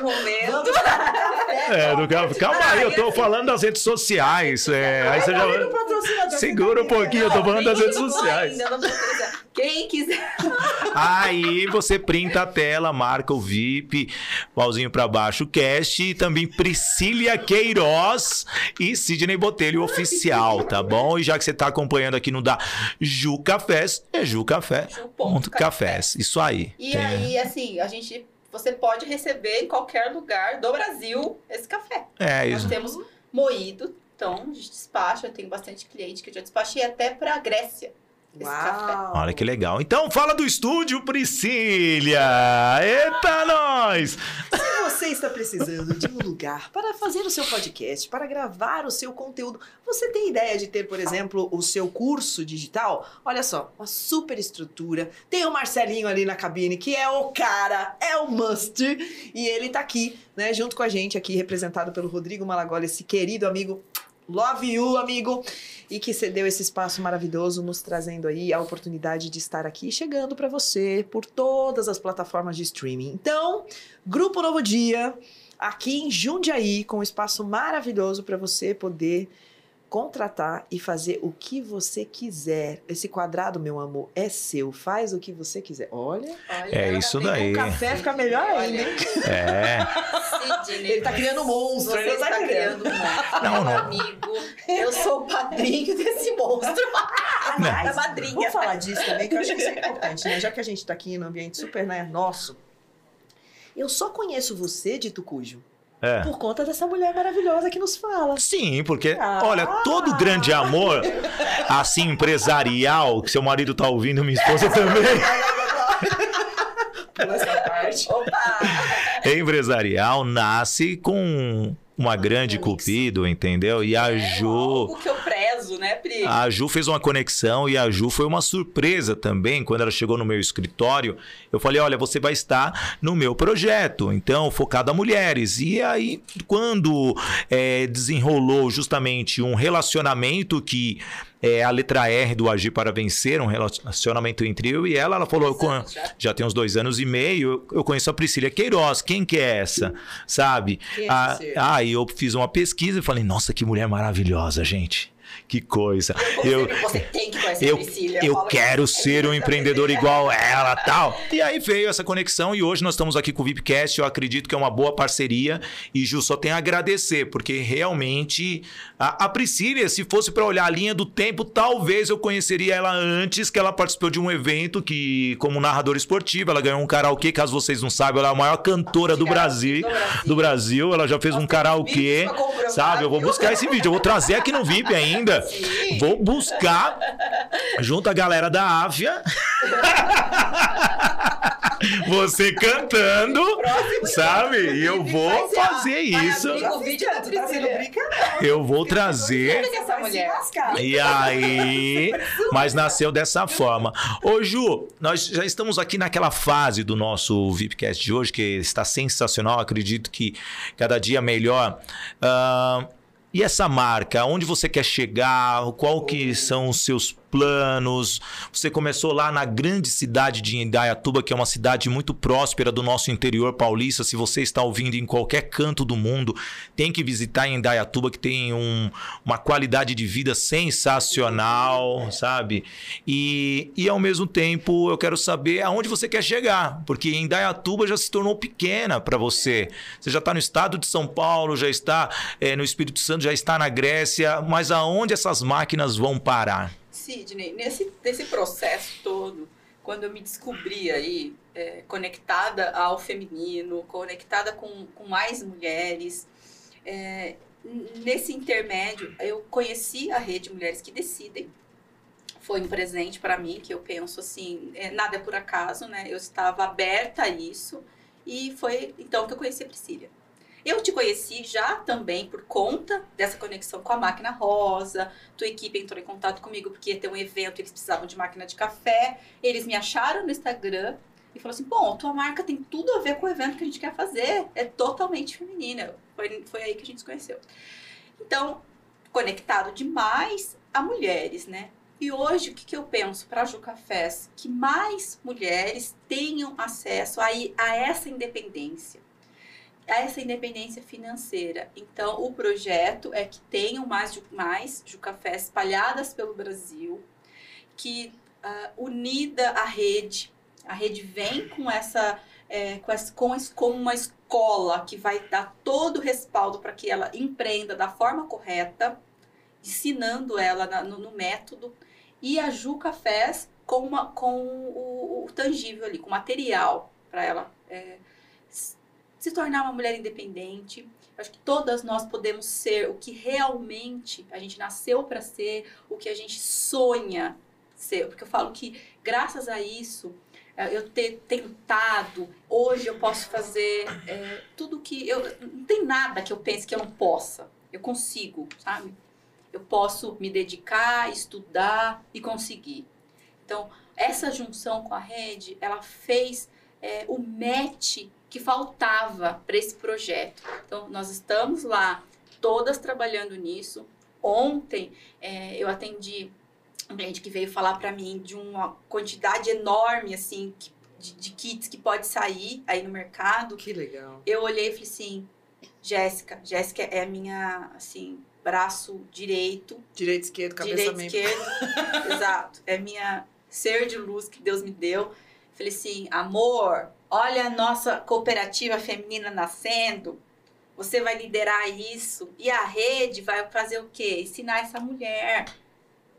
Speaker 3: Vamos voltar para o momento.
Speaker 1: Para.
Speaker 2: É, do calma, calma aí, eu tô falando das redes sociais. É, aí você
Speaker 1: Tá o
Speaker 2: já.
Speaker 1: patrocinador?
Speaker 2: Segura um pouquinho, eu tô falando das redes sociais.
Speaker 3: Quem quiser.
Speaker 2: Aí você printa a tela, marca o VIP, pauzinho pra baixo, cast e também Priscília Queiroz e Sidney Botelho oficial, tá bom? E já que você tá acompanhando aqui no da Ju Cafés, é Ju Café.
Speaker 3: Ju
Speaker 2: cafés. Isso aí.
Speaker 3: E
Speaker 2: Tem-
Speaker 3: aí, assim, a gente. Você pode receber em qualquer lugar do Brasil esse café.
Speaker 2: É
Speaker 3: Nós
Speaker 2: isso.
Speaker 3: temos moído, então a gente despacha. Eu tenho bastante cliente que eu já despachei até pra Grécia.
Speaker 1: Uau!
Speaker 2: Olha que legal. Então fala do estúdio, Priscília. Eita, nós!
Speaker 1: Se você está precisando de um lugar para fazer o seu podcast, para gravar o seu conteúdo, você tem ideia de ter, por exemplo, o seu curso digital? Olha só, uma super estrutura. Tem o Marcelinho ali na cabine, que é o cara, é o must. E ele tá aqui, né, junto com a gente aqui, representado pelo Rodrigo Malagola, esse querido amigo. Love you, amigo! E que cedeu esse espaço maravilhoso, nos trazendo aí a oportunidade de estar aqui, chegando para você por todas as plataformas de streaming. Então, Grupo Novo Dia, aqui em Jundiaí, com um espaço maravilhoso para você poder contratar e fazer o que você quiser. Esse quadrado, meu amor, é seu. Faz o que você quiser. Olha,
Speaker 3: Olha,
Speaker 2: É isso daí.
Speaker 1: o café fica melhor ainda, hein?
Speaker 2: É.
Speaker 3: Sidney,
Speaker 1: Ele tá criando um monstro, ele não tá
Speaker 3: está
Speaker 1: criando.
Speaker 3: criando um monstro.
Speaker 2: Não,
Speaker 3: Meu
Speaker 2: não.
Speaker 3: amigo, eu sou o padrinho desse monstro.
Speaker 1: Aliás,
Speaker 3: A madrinha.
Speaker 1: Vamos falar disso também, que eu acho que isso é importante, né? Já que a gente tá aqui no ambiente super né, nosso. Eu só conheço você, Dito Cujo,
Speaker 2: É.
Speaker 1: por conta dessa mulher maravilhosa que nos fala.
Speaker 2: Sim, porque,
Speaker 1: Ah.
Speaker 2: olha, todo grande amor, assim, empresarial, que seu marido tá ouvindo, minha esposa também,
Speaker 1: Pula essa parte.
Speaker 3: Opa!
Speaker 2: empresarial, nasce com uma grande cupido, entendeu? E a
Speaker 3: É. né, Pri?
Speaker 2: A Ju fez uma conexão e a Ju foi uma surpresa também quando ela chegou no meu escritório. Eu falei: olha, você vai estar no meu projeto, então focado a mulheres. E aí, quando é, desenrolou justamente um relacionamento que é a letra R do Agir para Vencer, um relacionamento entre eu e ela, ela falou:
Speaker 3: Já.
Speaker 2: já tem uns dois anos e meio, eu, eu conheço a Priscila Queiroz. Quem que é essa? Sabe?
Speaker 1: É
Speaker 2: Ah,
Speaker 1: esse ser?
Speaker 2: Aí eu fiz uma pesquisa e falei: nossa, que mulher maravilhosa, gente. Que coisa. Eu,
Speaker 3: Você, você tem que conhecer
Speaker 2: eu,
Speaker 3: a Priscila.
Speaker 2: eu
Speaker 3: falo
Speaker 2: quero
Speaker 3: que-
Speaker 2: ser um empreendedor igual ela tal. E aí veio essa conexão e hoje nós estamos aqui com o VIPcast. Eu acredito que é uma boa parceria e Ju só tem a agradecer, porque realmente a, a Priscila, se fosse para olhar a linha do tempo, talvez eu conheceria ela antes que ela participou de um evento que, como narradora esportiva, ela ganhou um karaokê. Caso vocês não saibam, ela é a maior cantora do Brasil.
Speaker 3: do Brasil.
Speaker 2: Do Brasil, ela já fez um
Speaker 3: Nós temos
Speaker 2: karaokê, sabe? Eu vou buscar esse vídeo, eu vou trazer aqui no VIP ainda.
Speaker 3: Sim.
Speaker 2: Vou buscar junto a galera da Áfia. Você cantando,
Speaker 3: Próximo
Speaker 2: sabe? E eu vou fazer isso.
Speaker 1: tá brincadeira.
Speaker 2: Eu vou trazer. E aí, mas nasceu dessa forma. Ô Ju, nós já estamos aqui naquela fase do nosso VIPcast de hoje, que está sensacional, acredito que cada dia melhor. Ah, e essa marca, onde você quer chegar? Qual que são os seus planos? Você começou lá na grande cidade de Indaiatuba, que é uma cidade muito próspera do nosso interior paulista. Se você está ouvindo em qualquer canto do mundo, tem que visitar Indaiatuba, que tem um- uma qualidade de vida sensacional, sabe? E, e ao mesmo tempo, eu quero saber aonde você quer chegar, porque Indaiatuba já se tornou pequena para você. Você já está no estado de São Paulo, já está eh, no Espírito Santo, já está na Grécia, mas aonde essas máquinas vão parar?
Speaker 3: Sidney, nesse, nesse processo todo, quando eu me descobri aí é, conectada ao feminino, conectada com, com mais mulheres, é, nesse intermédio eu conheci a rede Mulheres que Decidem. Foi um presente para mim que eu penso assim, é, nada é por acaso, né? Eu estava aberta a isso e foi então que eu conheci a Priscila. Eu te conheci já também por conta dessa conexão com a máquina rosa, tua equipe entrou em contato comigo porque ia ter um evento, eles precisavam de máquina de café. Eles me acharam no Instagram e falaram assim: bom, tua marca tem tudo a ver com o evento que a gente quer fazer. É totalmente feminina. Foi, foi aí que a gente se conheceu. Então, conectado demais a mulheres, né? E hoje, o que, que eu penso para a Ju Cafés? Que mais mulheres tenham acesso a, a essa independência essa independência financeira. Então, o projeto é que tenham mais, mais Jucafé espalhadas pelo Brasil, que ah, unida à rede, A rede vem com essa, é, com, essa com, com uma escola que vai dar todo o respaldo para que ela empreenda da forma correta, ensinando ela na, no, no, método. E a Ju Cafés com, uma, com o, o tangível ali, com material para ela é, se tornar uma mulher independente. Acho que todas nós podemos ser o que realmente a gente nasceu para ser, o que a gente sonha ser. Porque eu falo que, graças a isso, é, eu ter tentado, hoje eu posso fazer é, tudo que. Eu, não tem nada que eu pense que eu não possa. Eu consigo, sabe? Eu posso me dedicar, estudar e conseguir. Então, essa junção com a rede, ela fez é, o match que faltava para esse projeto. Então, nós estamos lá, todas trabalhando nisso. Ontem, é, eu atendi um cliente que veio falar para mim de uma quantidade enorme, assim, de, de, kits que pode sair aí no mercado.
Speaker 1: Que legal.
Speaker 3: Eu olhei e falei assim, Jéssica, Jéssica é a minha, assim, braço direito.
Speaker 1: Direito, esquerdo, cabeça
Speaker 3: Direito, esquerdo, exato. É minha ser de luz que Deus me deu. Falei assim, amor, olha a nossa cooperativa feminina nascendo, você vai liderar isso e a rede vai fazer o quê? Ensinar essa mulher,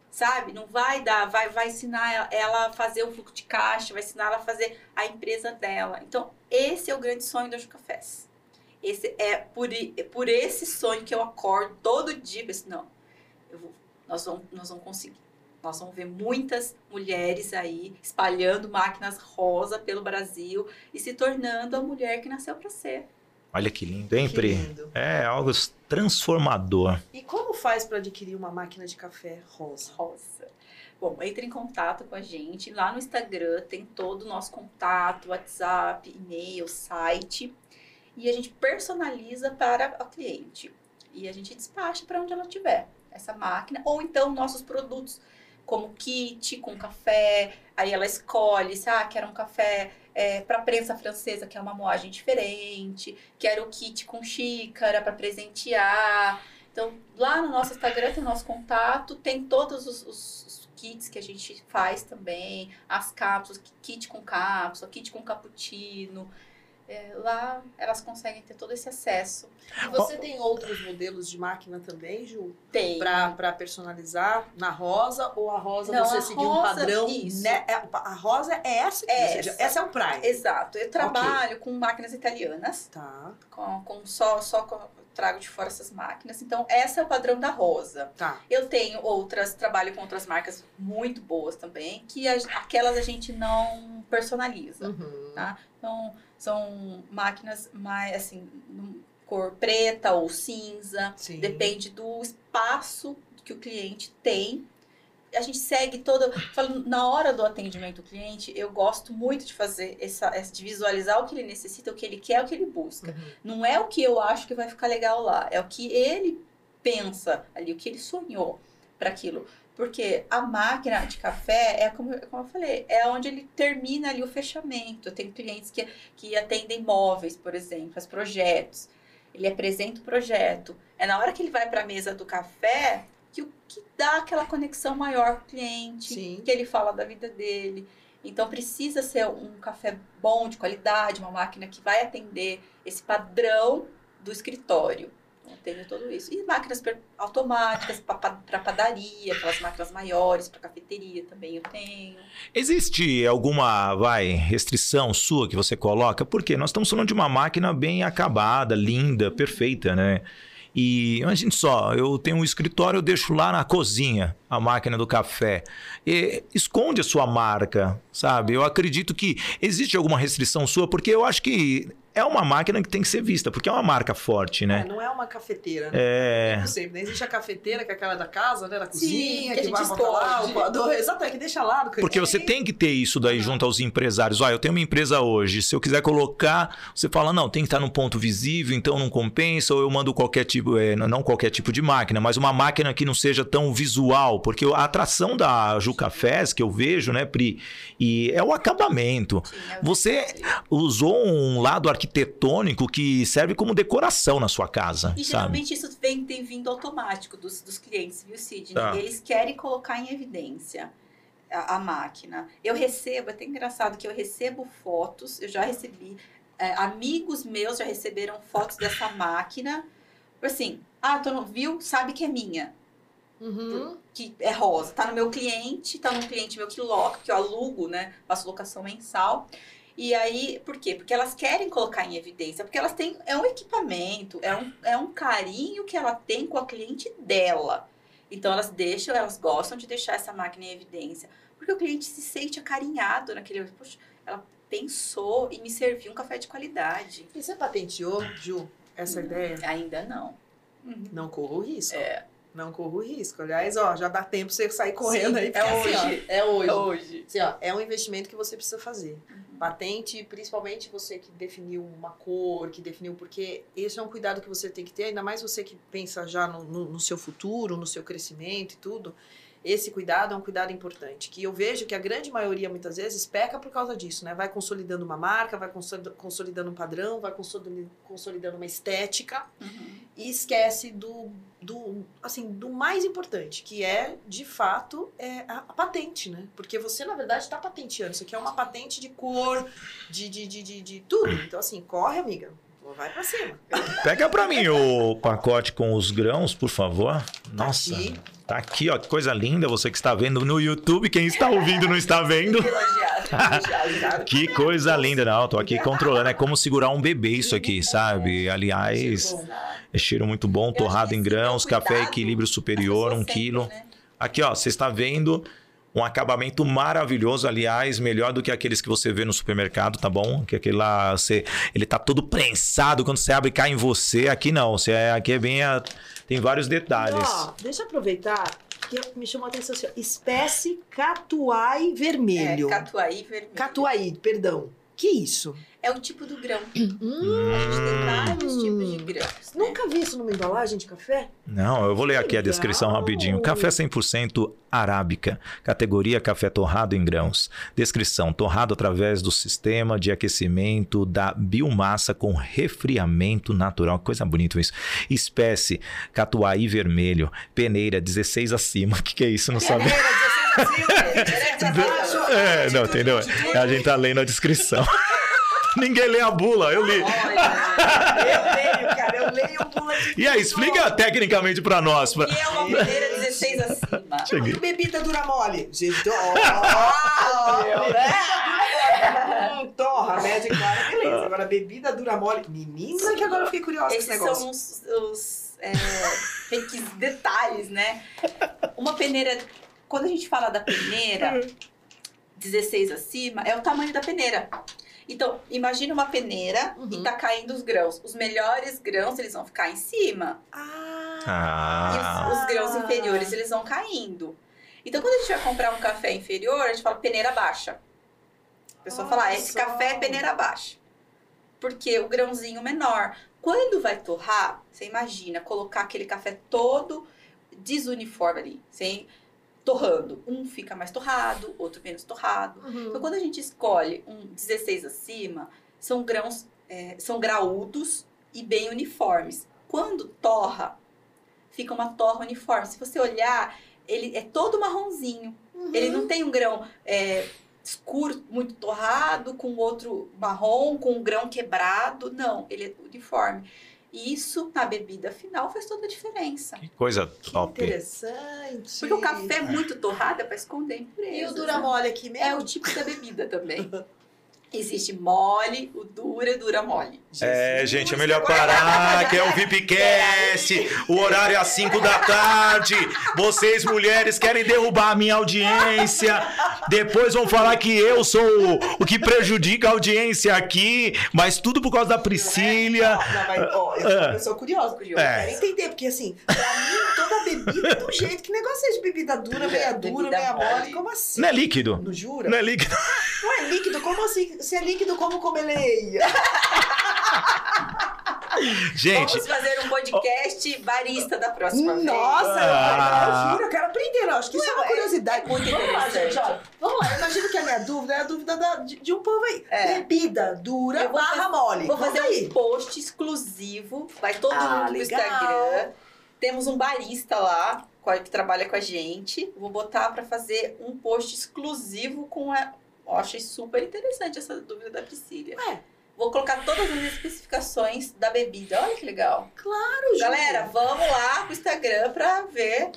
Speaker 3: sabe? Não vai dar, vai, vai ensinar ela a fazer o fluxo de caixa, vai ensinar ela a fazer a empresa dela. Então, esse é o grande sonho da Jucafés. Esse é por, por esse sonho que eu acordo todo dia penso, não, vou, nós, vamos, nós vamos conseguir. Nós vamos ver muitas mulheres aí espalhando máquinas rosa pelo Brasil e se tornando a mulher que nasceu para ser.
Speaker 2: Olha que lindo, hein, que Pri? Lindo. É algo transformador.
Speaker 1: E como faz para adquirir uma máquina de café rosa?
Speaker 3: Rosa. Bom, entre em contato com a gente. Lá no Instagram tem todo o nosso contato, WhatsApp, e-mail, site. E a gente personaliza para o cliente. E a gente despacha para onde ela estiver, essa máquina. Ou então nossos produtos como kit com café, aí ela escolhe, se ah, quero um café é, para prensa francesa, que é uma moagem diferente, quero o kit com xícara para presentear. Então, lá no nosso Instagram tem o nosso contato, tem todos os, os, kits que a gente faz também, as cápsulas, kit com cápsula, kit com cappuccino é, lá elas conseguem ter todo esse acesso.
Speaker 1: E você oh. tem outros modelos de máquina também, Ju?
Speaker 3: Tem.
Speaker 1: Para personalizar na rosa ou a rosa Não, você seguiu um padrão? Isso. Né? É, a rosa é essa é seja, essa. essa é o Prime.
Speaker 3: Exato. Eu trabalho okay. com máquinas italianas.
Speaker 1: Tá.
Speaker 3: Com, com só, só com, trago de fora essas máquinas. Então, essa é o padrão da rosa.
Speaker 1: Tá.
Speaker 3: Eu tenho outras, trabalho com outras marcas muito boas também, que a, aquelas a gente não personaliza. Uhum. Tá? Então, são máquinas mais, assim, cor preta ou cinza.
Speaker 1: Sim.
Speaker 3: Depende do espaço que o cliente tem. A gente segue toda. Na hora do atendimento do cliente, eu gosto muito de fazer essa, de visualizar o que ele necessita, o que ele quer, o que ele busca. Uhum. Não é o que eu acho que vai ficar legal lá, é o que ele pensa ali, o que ele sonhou para aquilo. Porque a máquina de café é como, como eu falei, é onde ele termina ali o fechamento. Eu tenho clientes que, que atendem móveis, por exemplo, faz projetos. Ele apresenta o projeto. É na hora que ele vai para a mesa do café que o que dá aquela conexão maior com o cliente,
Speaker 1: Sim.
Speaker 3: que ele fala da vida dele. Então precisa ser um café bom, de qualidade, uma máquina que vai atender esse padrão do escritório. Eu tenho tudo isso. E máquinas automáticas para padaria, aquelas máquinas maiores para cafeteria também eu tenho.
Speaker 2: Existe alguma, vai, restrição sua que você coloca? Porque nós estamos falando de uma máquina bem acabada, linda, perfeita, né? E imagine só, eu tenho um escritório, eu deixo lá na cozinha a máquina do café. E esconde a sua marca, sabe? Eu acredito que existe alguma restrição sua, porque eu acho que é uma máquina que tem que ser vista, porque é uma marca forte, né?
Speaker 1: É, não é uma cafeteira, né?
Speaker 2: É.
Speaker 1: Não sei, existe a cafeteira, que é aquela da casa, né? Da cozinha, Sim, que, que vai botar lá, o coador. Exato, é que deixa lá.
Speaker 2: Porque você tem que ter isso daí junto aos empresários. Olha, eu tenho uma empresa hoje, se eu quiser colocar, você fala, não, tem que estar num ponto visível, então não compensa, ou eu mando qualquer tipo, é, não qualquer tipo de máquina, mas uma máquina que não seja tão visual, porque a atração da Ju Cafés, que eu vejo, né, Pri, e é o acabamento. É você usou um lado arquitetônico que serve como decoração na sua casa.
Speaker 3: E geralmente isso vem, tem vindo automático dos, dos clientes, viu, Sidney? Tá. Eles querem colocar em evidência. a, a máquina. Eu recebo, é até engraçado que eu recebo fotos, eu já recebi, é, amigos meus já receberam fotos dessa máquina. Assim, ah, tu não viu? Sabe que é minha.
Speaker 1: Uhum.
Speaker 3: Que é rosa. Tá no meu cliente, tá num cliente meu que loca, que eu alugo, né? Faço locação mensal. E aí, por quê? Porque elas querem colocar em evidência, porque elas têm. É um equipamento, é um, é um carinho que ela tem com a cliente dela. Então elas deixam, elas gostam de deixar essa máquina em evidência. Porque o cliente se sente acarinhado naquele. Poxa, ela pensou em me servir um café de qualidade.
Speaker 1: E você patenteou, Ju, essa ideia?
Speaker 3: Ainda não.
Speaker 1: Não corra o risco.
Speaker 3: É.
Speaker 1: Não corra o risco. Aliás, ó, já dá tempo você sair correndo
Speaker 3: Sim,
Speaker 1: aí.
Speaker 3: é
Speaker 1: assim, ó,
Speaker 3: hoje.
Speaker 1: é hoje.
Speaker 3: É hoje.
Speaker 1: Assim, ó, é um investimento que você precisa fazer. Patente, principalmente você que definiu uma cor, que definiu, porque esse é um cuidado que você tem que ter, ainda mais você que pensa já no, no, no seu futuro, no seu crescimento e tudo. Esse cuidado é um cuidado importante, que eu vejo que a grande maioria, muitas vezes, peca por causa disso, né? Vai consolidando uma marca, vai consoli- consolidando um padrão, vai consoli- consolidando uma estética,
Speaker 3: Uhum.
Speaker 1: e esquece do, do, assim, do mais importante, que é, de fato, é a, a patente, né? Porque você, na verdade, está patenteando. Isso aqui é uma patente de cor, de, de, de, de, de tudo. Então, assim, corre, amiga. Vai pra cima.
Speaker 2: Pega pra mim o pacote com os grãos, por favor. Nossa,
Speaker 1: aqui.
Speaker 2: Tá aqui, ó, que coisa linda. Você que está vendo no YouTube, quem está ouvindo não está vendo. Que coisa linda, não. Tô aqui controlando. É como segurar um bebê isso aqui, sabe? Aliás, é cheiro muito bom, torrado em grãos, café equilíbrio superior, um quilo.
Speaker 3: né?
Speaker 2: Aqui, ó, você está vendo um acabamento maravilhoso, aliás, melhor do que aqueles que você vê no supermercado, tá bom? Que aquele lá, você, ele tá todo prensado, quando você abre cai em você. Aqui não, você é, aqui é bem a- tem vários detalhes.
Speaker 1: Ó, deixa eu aproveitar que me chamou a atenção assim, ó, espécie catuai vermelho.
Speaker 3: É, catuai vermelho.
Speaker 1: Catuai, perdão. Que isso?
Speaker 3: É o tipo do grão.
Speaker 1: Hum,
Speaker 3: A gente tem vários tipos de grãos. né?
Speaker 1: nunca vi isso numa embalagem de café?
Speaker 2: Não, eu vou ler aqui a descrição rapidinho. Café 100% arábica, categoria café torrado em grãos. Descrição: torrado através do sistema de aquecimento da biomassa com resfriamento natural. Coisa bonita isso. Espécie catuai vermelho, peneira 16 acima. O que, que é isso? Não sabe? É, não, entendeu? A gente tá lendo a descrição. Ninguém lê a bula, eu li.
Speaker 1: Eu leio, cara, eu leio um pula de
Speaker 2: E aí, explica tecnicamente pra nós. pra-
Speaker 3: E é uma peneira 16 acima.
Speaker 2: Cheguei.
Speaker 1: E bebida dura mole. Gente, ó, né? Hum, Torra, média e clara, beleza. Agora, bebida dura mole. Menina, que agora eu fiquei curiosa com esse
Speaker 3: Esses
Speaker 1: negócio.
Speaker 3: são os, os é, detalhes, né? Uma peneira, quando a gente fala da peneira 16 acima, é o tamanho da peneira. Então, imagina uma peneira e
Speaker 1: Uhum.
Speaker 3: tá caindo os grãos. Os melhores grãos, eles vão ficar em cima.
Speaker 1: Ah,
Speaker 3: E
Speaker 2: Ah.
Speaker 3: os, os grãos inferiores, eles vão caindo. Então, quando a gente vai comprar um café inferior, a gente fala peneira baixa. A pessoa fala, ah, esse café é peneira baixa. Porque o grãozinho menor. Quando vai torrar, você imagina colocar aquele café todo desuniforme ali, sem torrando. Um fica mais torrado, outro menos torrado.
Speaker 1: Uhum.
Speaker 3: Então, quando a gente escolhe um 16 acima, são grãos, é, são graúdos e bem uniformes. Quando torra, fica uma torra uniforme. Se você olhar, ele é todo marronzinho.
Speaker 1: Uhum.
Speaker 3: Ele não tem um grão é, escuro, muito torrado, com outro marrom, com um grão quebrado. Não, ele é uniforme. E isso, na bebida final, faz toda a diferença.
Speaker 2: Que coisa
Speaker 1: Que
Speaker 2: top.
Speaker 1: interessante.
Speaker 3: Porque o café muito torrado é para esconder impurezas.
Speaker 1: E o dura mole aqui mesmo?
Speaker 3: É o tipo da bebida também. Existe mole, o dura, dura mole.
Speaker 2: É,
Speaker 1: Jesus,
Speaker 2: gente, é melhor parar, que é o VIPcast. O horário é às 5 da tarde. Vocês, mulheres, querem derrubar a minha audiência. Depois vão falar que eu sou o, o que prejudica a audiência aqui. Mas tudo por causa da Priscília.
Speaker 1: Não, não, mas, ó, eu sou uma pessoa curiosa.
Speaker 3: Curiosa.
Speaker 1: Eu
Speaker 2: É.
Speaker 1: quero entender, porque assim, pra mim, toda bebida é do jeito. Que negócio é de bebida dura, meia dura,
Speaker 3: Bebida
Speaker 1: meia mole. Como assim?
Speaker 2: Não é líquido.
Speaker 1: Não jura?
Speaker 2: Não é líquido.
Speaker 1: Não é líquido? Como assim? Se é líquido, como comeleia?
Speaker 2: Gente,
Speaker 3: Vamos fazer um podcast barista da próxima vez.
Speaker 1: Nossa,
Speaker 2: Ah.
Speaker 1: eu, juro, eu quero aprender. Eu acho que isso é uma
Speaker 3: é-
Speaker 1: curiosidade.
Speaker 3: é muito
Speaker 1: Vamos lá, gente, ó. Vamos lá, eu imagino que a minha dúvida é a dúvida da- de, de um povo aí.
Speaker 3: É.
Speaker 1: Bebida dura barra
Speaker 3: fazer-
Speaker 1: mole.
Speaker 3: Vou fazer
Speaker 1: aí.
Speaker 3: um post exclusivo. Vai todo
Speaker 1: Ah,
Speaker 3: mundo no. Instagram. Temos um barista lá que trabalha com a gente. Vou botar para fazer um post exclusivo com a. Eu achei super interessante essa dúvida da Priscila.
Speaker 1: É.
Speaker 3: Vou colocar todas as especificações da bebida. Olha que legal.
Speaker 1: Claro,
Speaker 3: Galera, vamos lá pro Instagram para ver.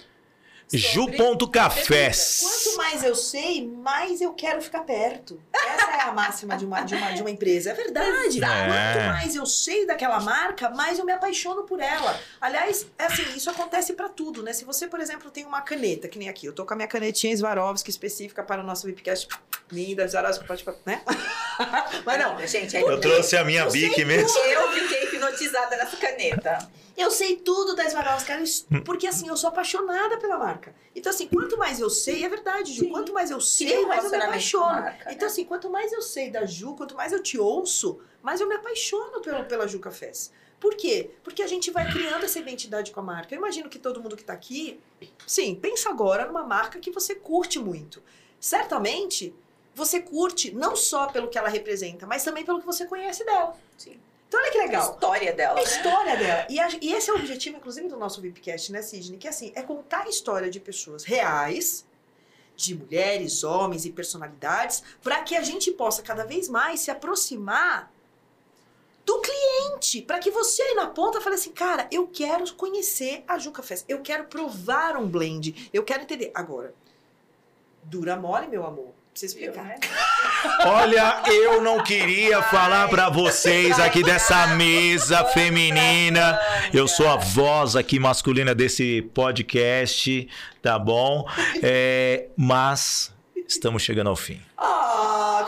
Speaker 2: Ju.cafés.
Speaker 1: Quanto mais eu sei, mais eu quero ficar perto. Essa é a máxima de uma, de uma, de uma empresa. É verdade.
Speaker 2: É.
Speaker 1: Quanto mais eu sei daquela marca, mais eu me apaixono por ela. Aliás, é assim, isso acontece para tudo, né? Se você, por exemplo, tem uma caneta, que nem aqui, eu tô com a minha canetinha Swarovski específica para o nosso Vipcast. Linda, Swarovski, pode, né? Mas não,
Speaker 3: gente,
Speaker 2: Eu trouxe a minha Bic mesmo.
Speaker 3: Eu fiquei hipnotizada nessa caneta.
Speaker 1: Eu sei tudo da Swarovski,
Speaker 2: Hum.
Speaker 1: porque assim, eu sou apaixonada pela marca. Então assim, quanto mais eu sei, é verdade, Ju,
Speaker 3: Sim.
Speaker 1: quanto mais eu sei, mais eu me apaixono.
Speaker 3: marca,
Speaker 1: Então
Speaker 3: né?
Speaker 1: assim, quanto mais eu sei da Ju, quanto mais eu te ouço, mais eu me apaixono pelo, pela Ju Cafés. Por quê? Porque a gente vai criando essa identidade com a marca. Eu imagino que todo mundo que tá aqui, sim, pensa agora numa marca que você curte muito. Certamente, você curte não só pelo que ela representa, mas também pelo que você conhece dela.
Speaker 3: Sim.
Speaker 1: Então olha que
Speaker 3: A
Speaker 1: legal.
Speaker 3: história dela.
Speaker 1: A
Speaker 3: né?
Speaker 1: história dela. E, a- e esse é o objetivo, inclusive, do nosso VIPcast, né, Sidney? Que assim, é contar a história de pessoas reais, de mulheres, homens e personalidades, para que a gente possa cada vez mais se aproximar do cliente. Para que você aí na ponta fale assim, cara, eu quero conhecer a Juca Fest, eu quero provar um blend, eu quero entender. Agora, dura mole, meu amor. Precisa
Speaker 3: Viu,
Speaker 1: explicar.
Speaker 3: né?
Speaker 2: Olha, eu não queria falar pra vocês aqui dessa mesa feminina. Eu sou a voz aqui masculina desse podcast, tá bom? É, mas estamos chegando ao fim.
Speaker 1: Ah,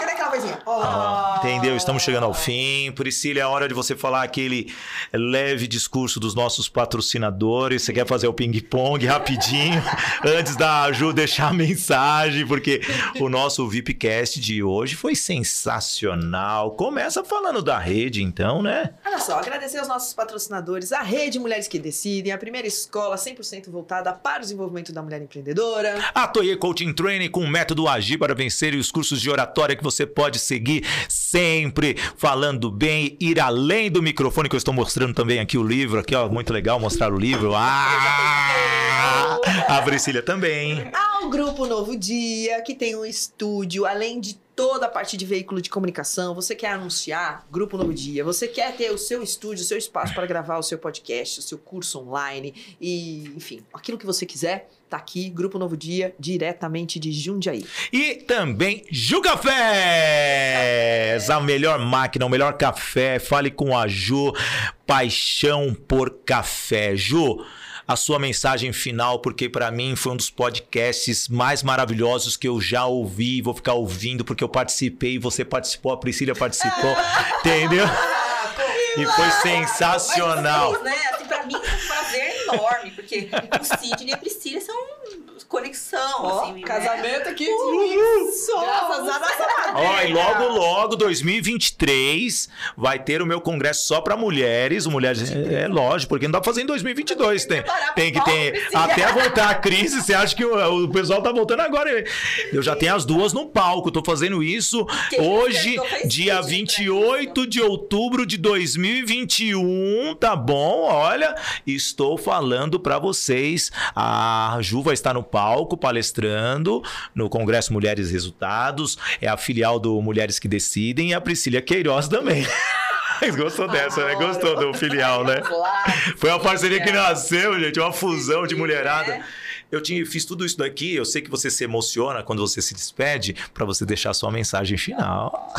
Speaker 2: Ah,
Speaker 1: Ah.
Speaker 2: entendeu? Estamos chegando ao fim. Priscila, é hora de você falar aquele leve discurso dos nossos patrocinadores. Você quer fazer o ping-pong rapidinho antes da Ju deixar a mensagem, porque o nosso VIPcast de hoje foi sensacional. Começa falando da rede, então, né?
Speaker 1: Olha só, agradecer aos nossos patrocinadores, a Rede Mulheres que Decidem, a primeira escola 100% voltada para o desenvolvimento da mulher empreendedora.
Speaker 2: A Toye Coaching Training com o método Agir para vencer e os cursos de oratória que você pode seguir sempre falando bem, ir além do microfone que eu estou mostrando também aqui o livro, aqui ó, muito legal mostrar o livro. Ah! A Priscila também.
Speaker 1: Ao Grupo Novo Dia, que tem um estúdio, além de toda a parte de veículo de comunicação. Você quer anunciar? Grupo Novo Dia. Você quer ter o seu estúdio, o seu espaço para gravar o seu podcast, o seu curso online e, enfim, aquilo que você quiser, tá aqui, Grupo Novo Dia, diretamente de Jundiaí.
Speaker 2: E também Ju Cafés, a melhor máquina, o melhor café. Fale com a Ju, paixão por café. Ju, a sua mensagem final, porque para mim foi um dos podcasts mais maravilhosos que eu já ouvi e vou ficar ouvindo porque eu participei, você participou, a Priscila participou, entendeu? E foi sensacional.
Speaker 3: Mas, né, assim, pra mim foi um prazer enorme, porque o Sidney e a Priscila são conexão,
Speaker 1: Ó,
Speaker 3: assim, né?
Speaker 1: casamento aqui.
Speaker 3: Isso!
Speaker 1: Graças a nossa
Speaker 2: Ó, e logo, logo, 2023, vai ter o meu congresso só pra mulheres. Mulheres, é, é lógico, porque não dá pra fazer em 2022. Tem, tem que ter. Até voltar a crise, você acha que o, o pessoal tá voltando agora? Eu já tenho as duas no palco. Tô fazendo isso
Speaker 3: Quem
Speaker 2: hoje, dia
Speaker 3: sentido pra
Speaker 2: 28 de outubro de 2021, tá bom? Olha, estou falando pra vocês. A Ju vai estar no palco palestrando no Congresso Mulheres Resultados. É a filial do Mulheres que Decidem e a Priscila Queiroz também. Gostou dessa, né? Gostou do filial, né?
Speaker 3: Claro.
Speaker 2: Foi uma parceria que nasceu, gente, uma fusão de mulherada.
Speaker 3: né?
Speaker 2: Eu tinha, fiz tudo isso daqui, eu sei que você se emociona quando você se despede, pra você deixar sua mensagem final.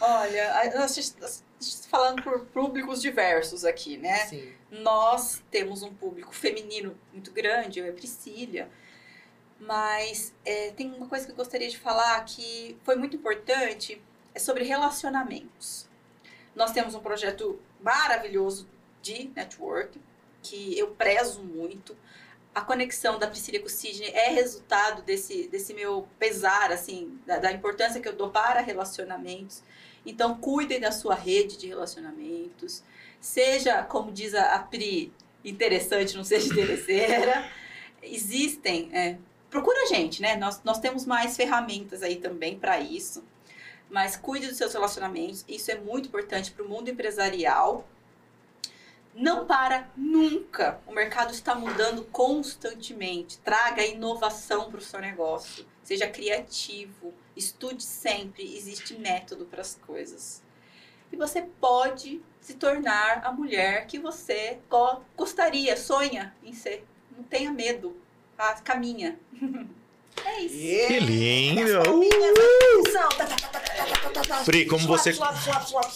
Speaker 3: Olha, a- nós estamos falando por públicos diversos aqui, né?
Speaker 1: Sim.
Speaker 3: Nós temos um público feminino muito grande, eu e a Priscila, mas é, tem uma coisa que eu gostaria de falar que foi muito importante, é sobre relacionamentos. Nós temos um projeto maravilhoso de network, que eu prezo muito. A conexão da Priscila com o Sidney é resultado desse, desse meu pesar, assim, da, da importância que eu dou para relacionamentos. Então, cuidem da sua rede de relacionamentos. Seja, como diz a, Pri, interessante, não seja interesseira. Existem. É, procura a gente, né? Nós, nós temos mais ferramentas aí também para isso. Mas cuide dos seus relacionamentos. Isso é muito importante para o mundo empresarial. não para nunca. O mercado está mudando constantemente. Traga inovação para o seu negócio. Seja criativo. Estude sempre. Existe método para as coisas. E você pode se tornar a mulher que você gostaria, sonha em ser. Não tenha medo. Tá? Caminha. É isso.
Speaker 2: Que lindo! Pri, como você,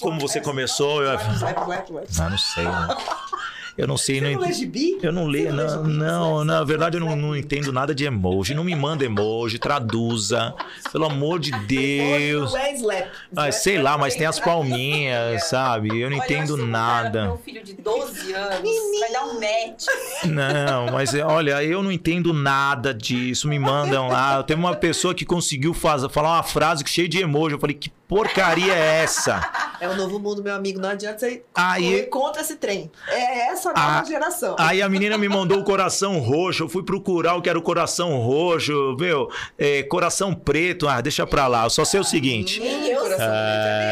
Speaker 2: como você começou, eu... Ah, não sei. Né? Eu não sei.
Speaker 1: Você
Speaker 2: não,
Speaker 1: não lê gibi?
Speaker 2: Eu não leio, não, não, na verdade eu não, não entendo nada de emoji. Não me manda emoji, traduza. Pelo amor de Deus.
Speaker 1: É slap.
Speaker 2: Ah, sei lá, mas tem as palminhas, sabe? Eu não
Speaker 3: Olha,
Speaker 2: entendo nada.
Speaker 3: Meu filho de 12 anos vai dar um match.
Speaker 2: Não, mas é, olha, eu não entendo nada disso. Me mandam lá. Tem uma pessoa que conseguiu faz, falar uma frase cheia de emoji. Eu falei, que porcaria é essa?
Speaker 1: É o novo mundo, meu amigo. Não adianta você
Speaker 2: Aí-
Speaker 1: contra esse trem. É essa nova
Speaker 2: Ah,
Speaker 1: geração.
Speaker 2: Aí a menina me mandou o coração roxo. Eu fui procurar o que era o coração roxo. Meu, é, coração preto. Ah, deixa pra lá. Eu só sei o seguinte.
Speaker 1: Nem eu, coração
Speaker 2: É,
Speaker 1: preto é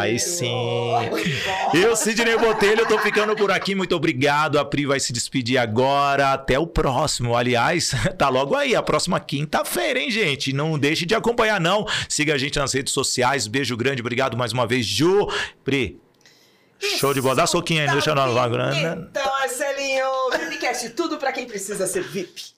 Speaker 2: aí sim. Eu, Sidney Botelho, eu tô ficando por aqui. Muito obrigado. A Pri vai se despedir agora. Até o próximo. Aliás, tá logo aí, a próxima quinta-feira, hein, gente? Não deixe de acompanhar, não. Siga a gente nas redes sociais. Beijo grande. Obrigado mais uma vez, Ju. Pri, show de bola. Dá soquinho aí, deixa eu não grana.
Speaker 1: Então, Marcelinho, VIPcast, tudo pra quem precisa ser VIP.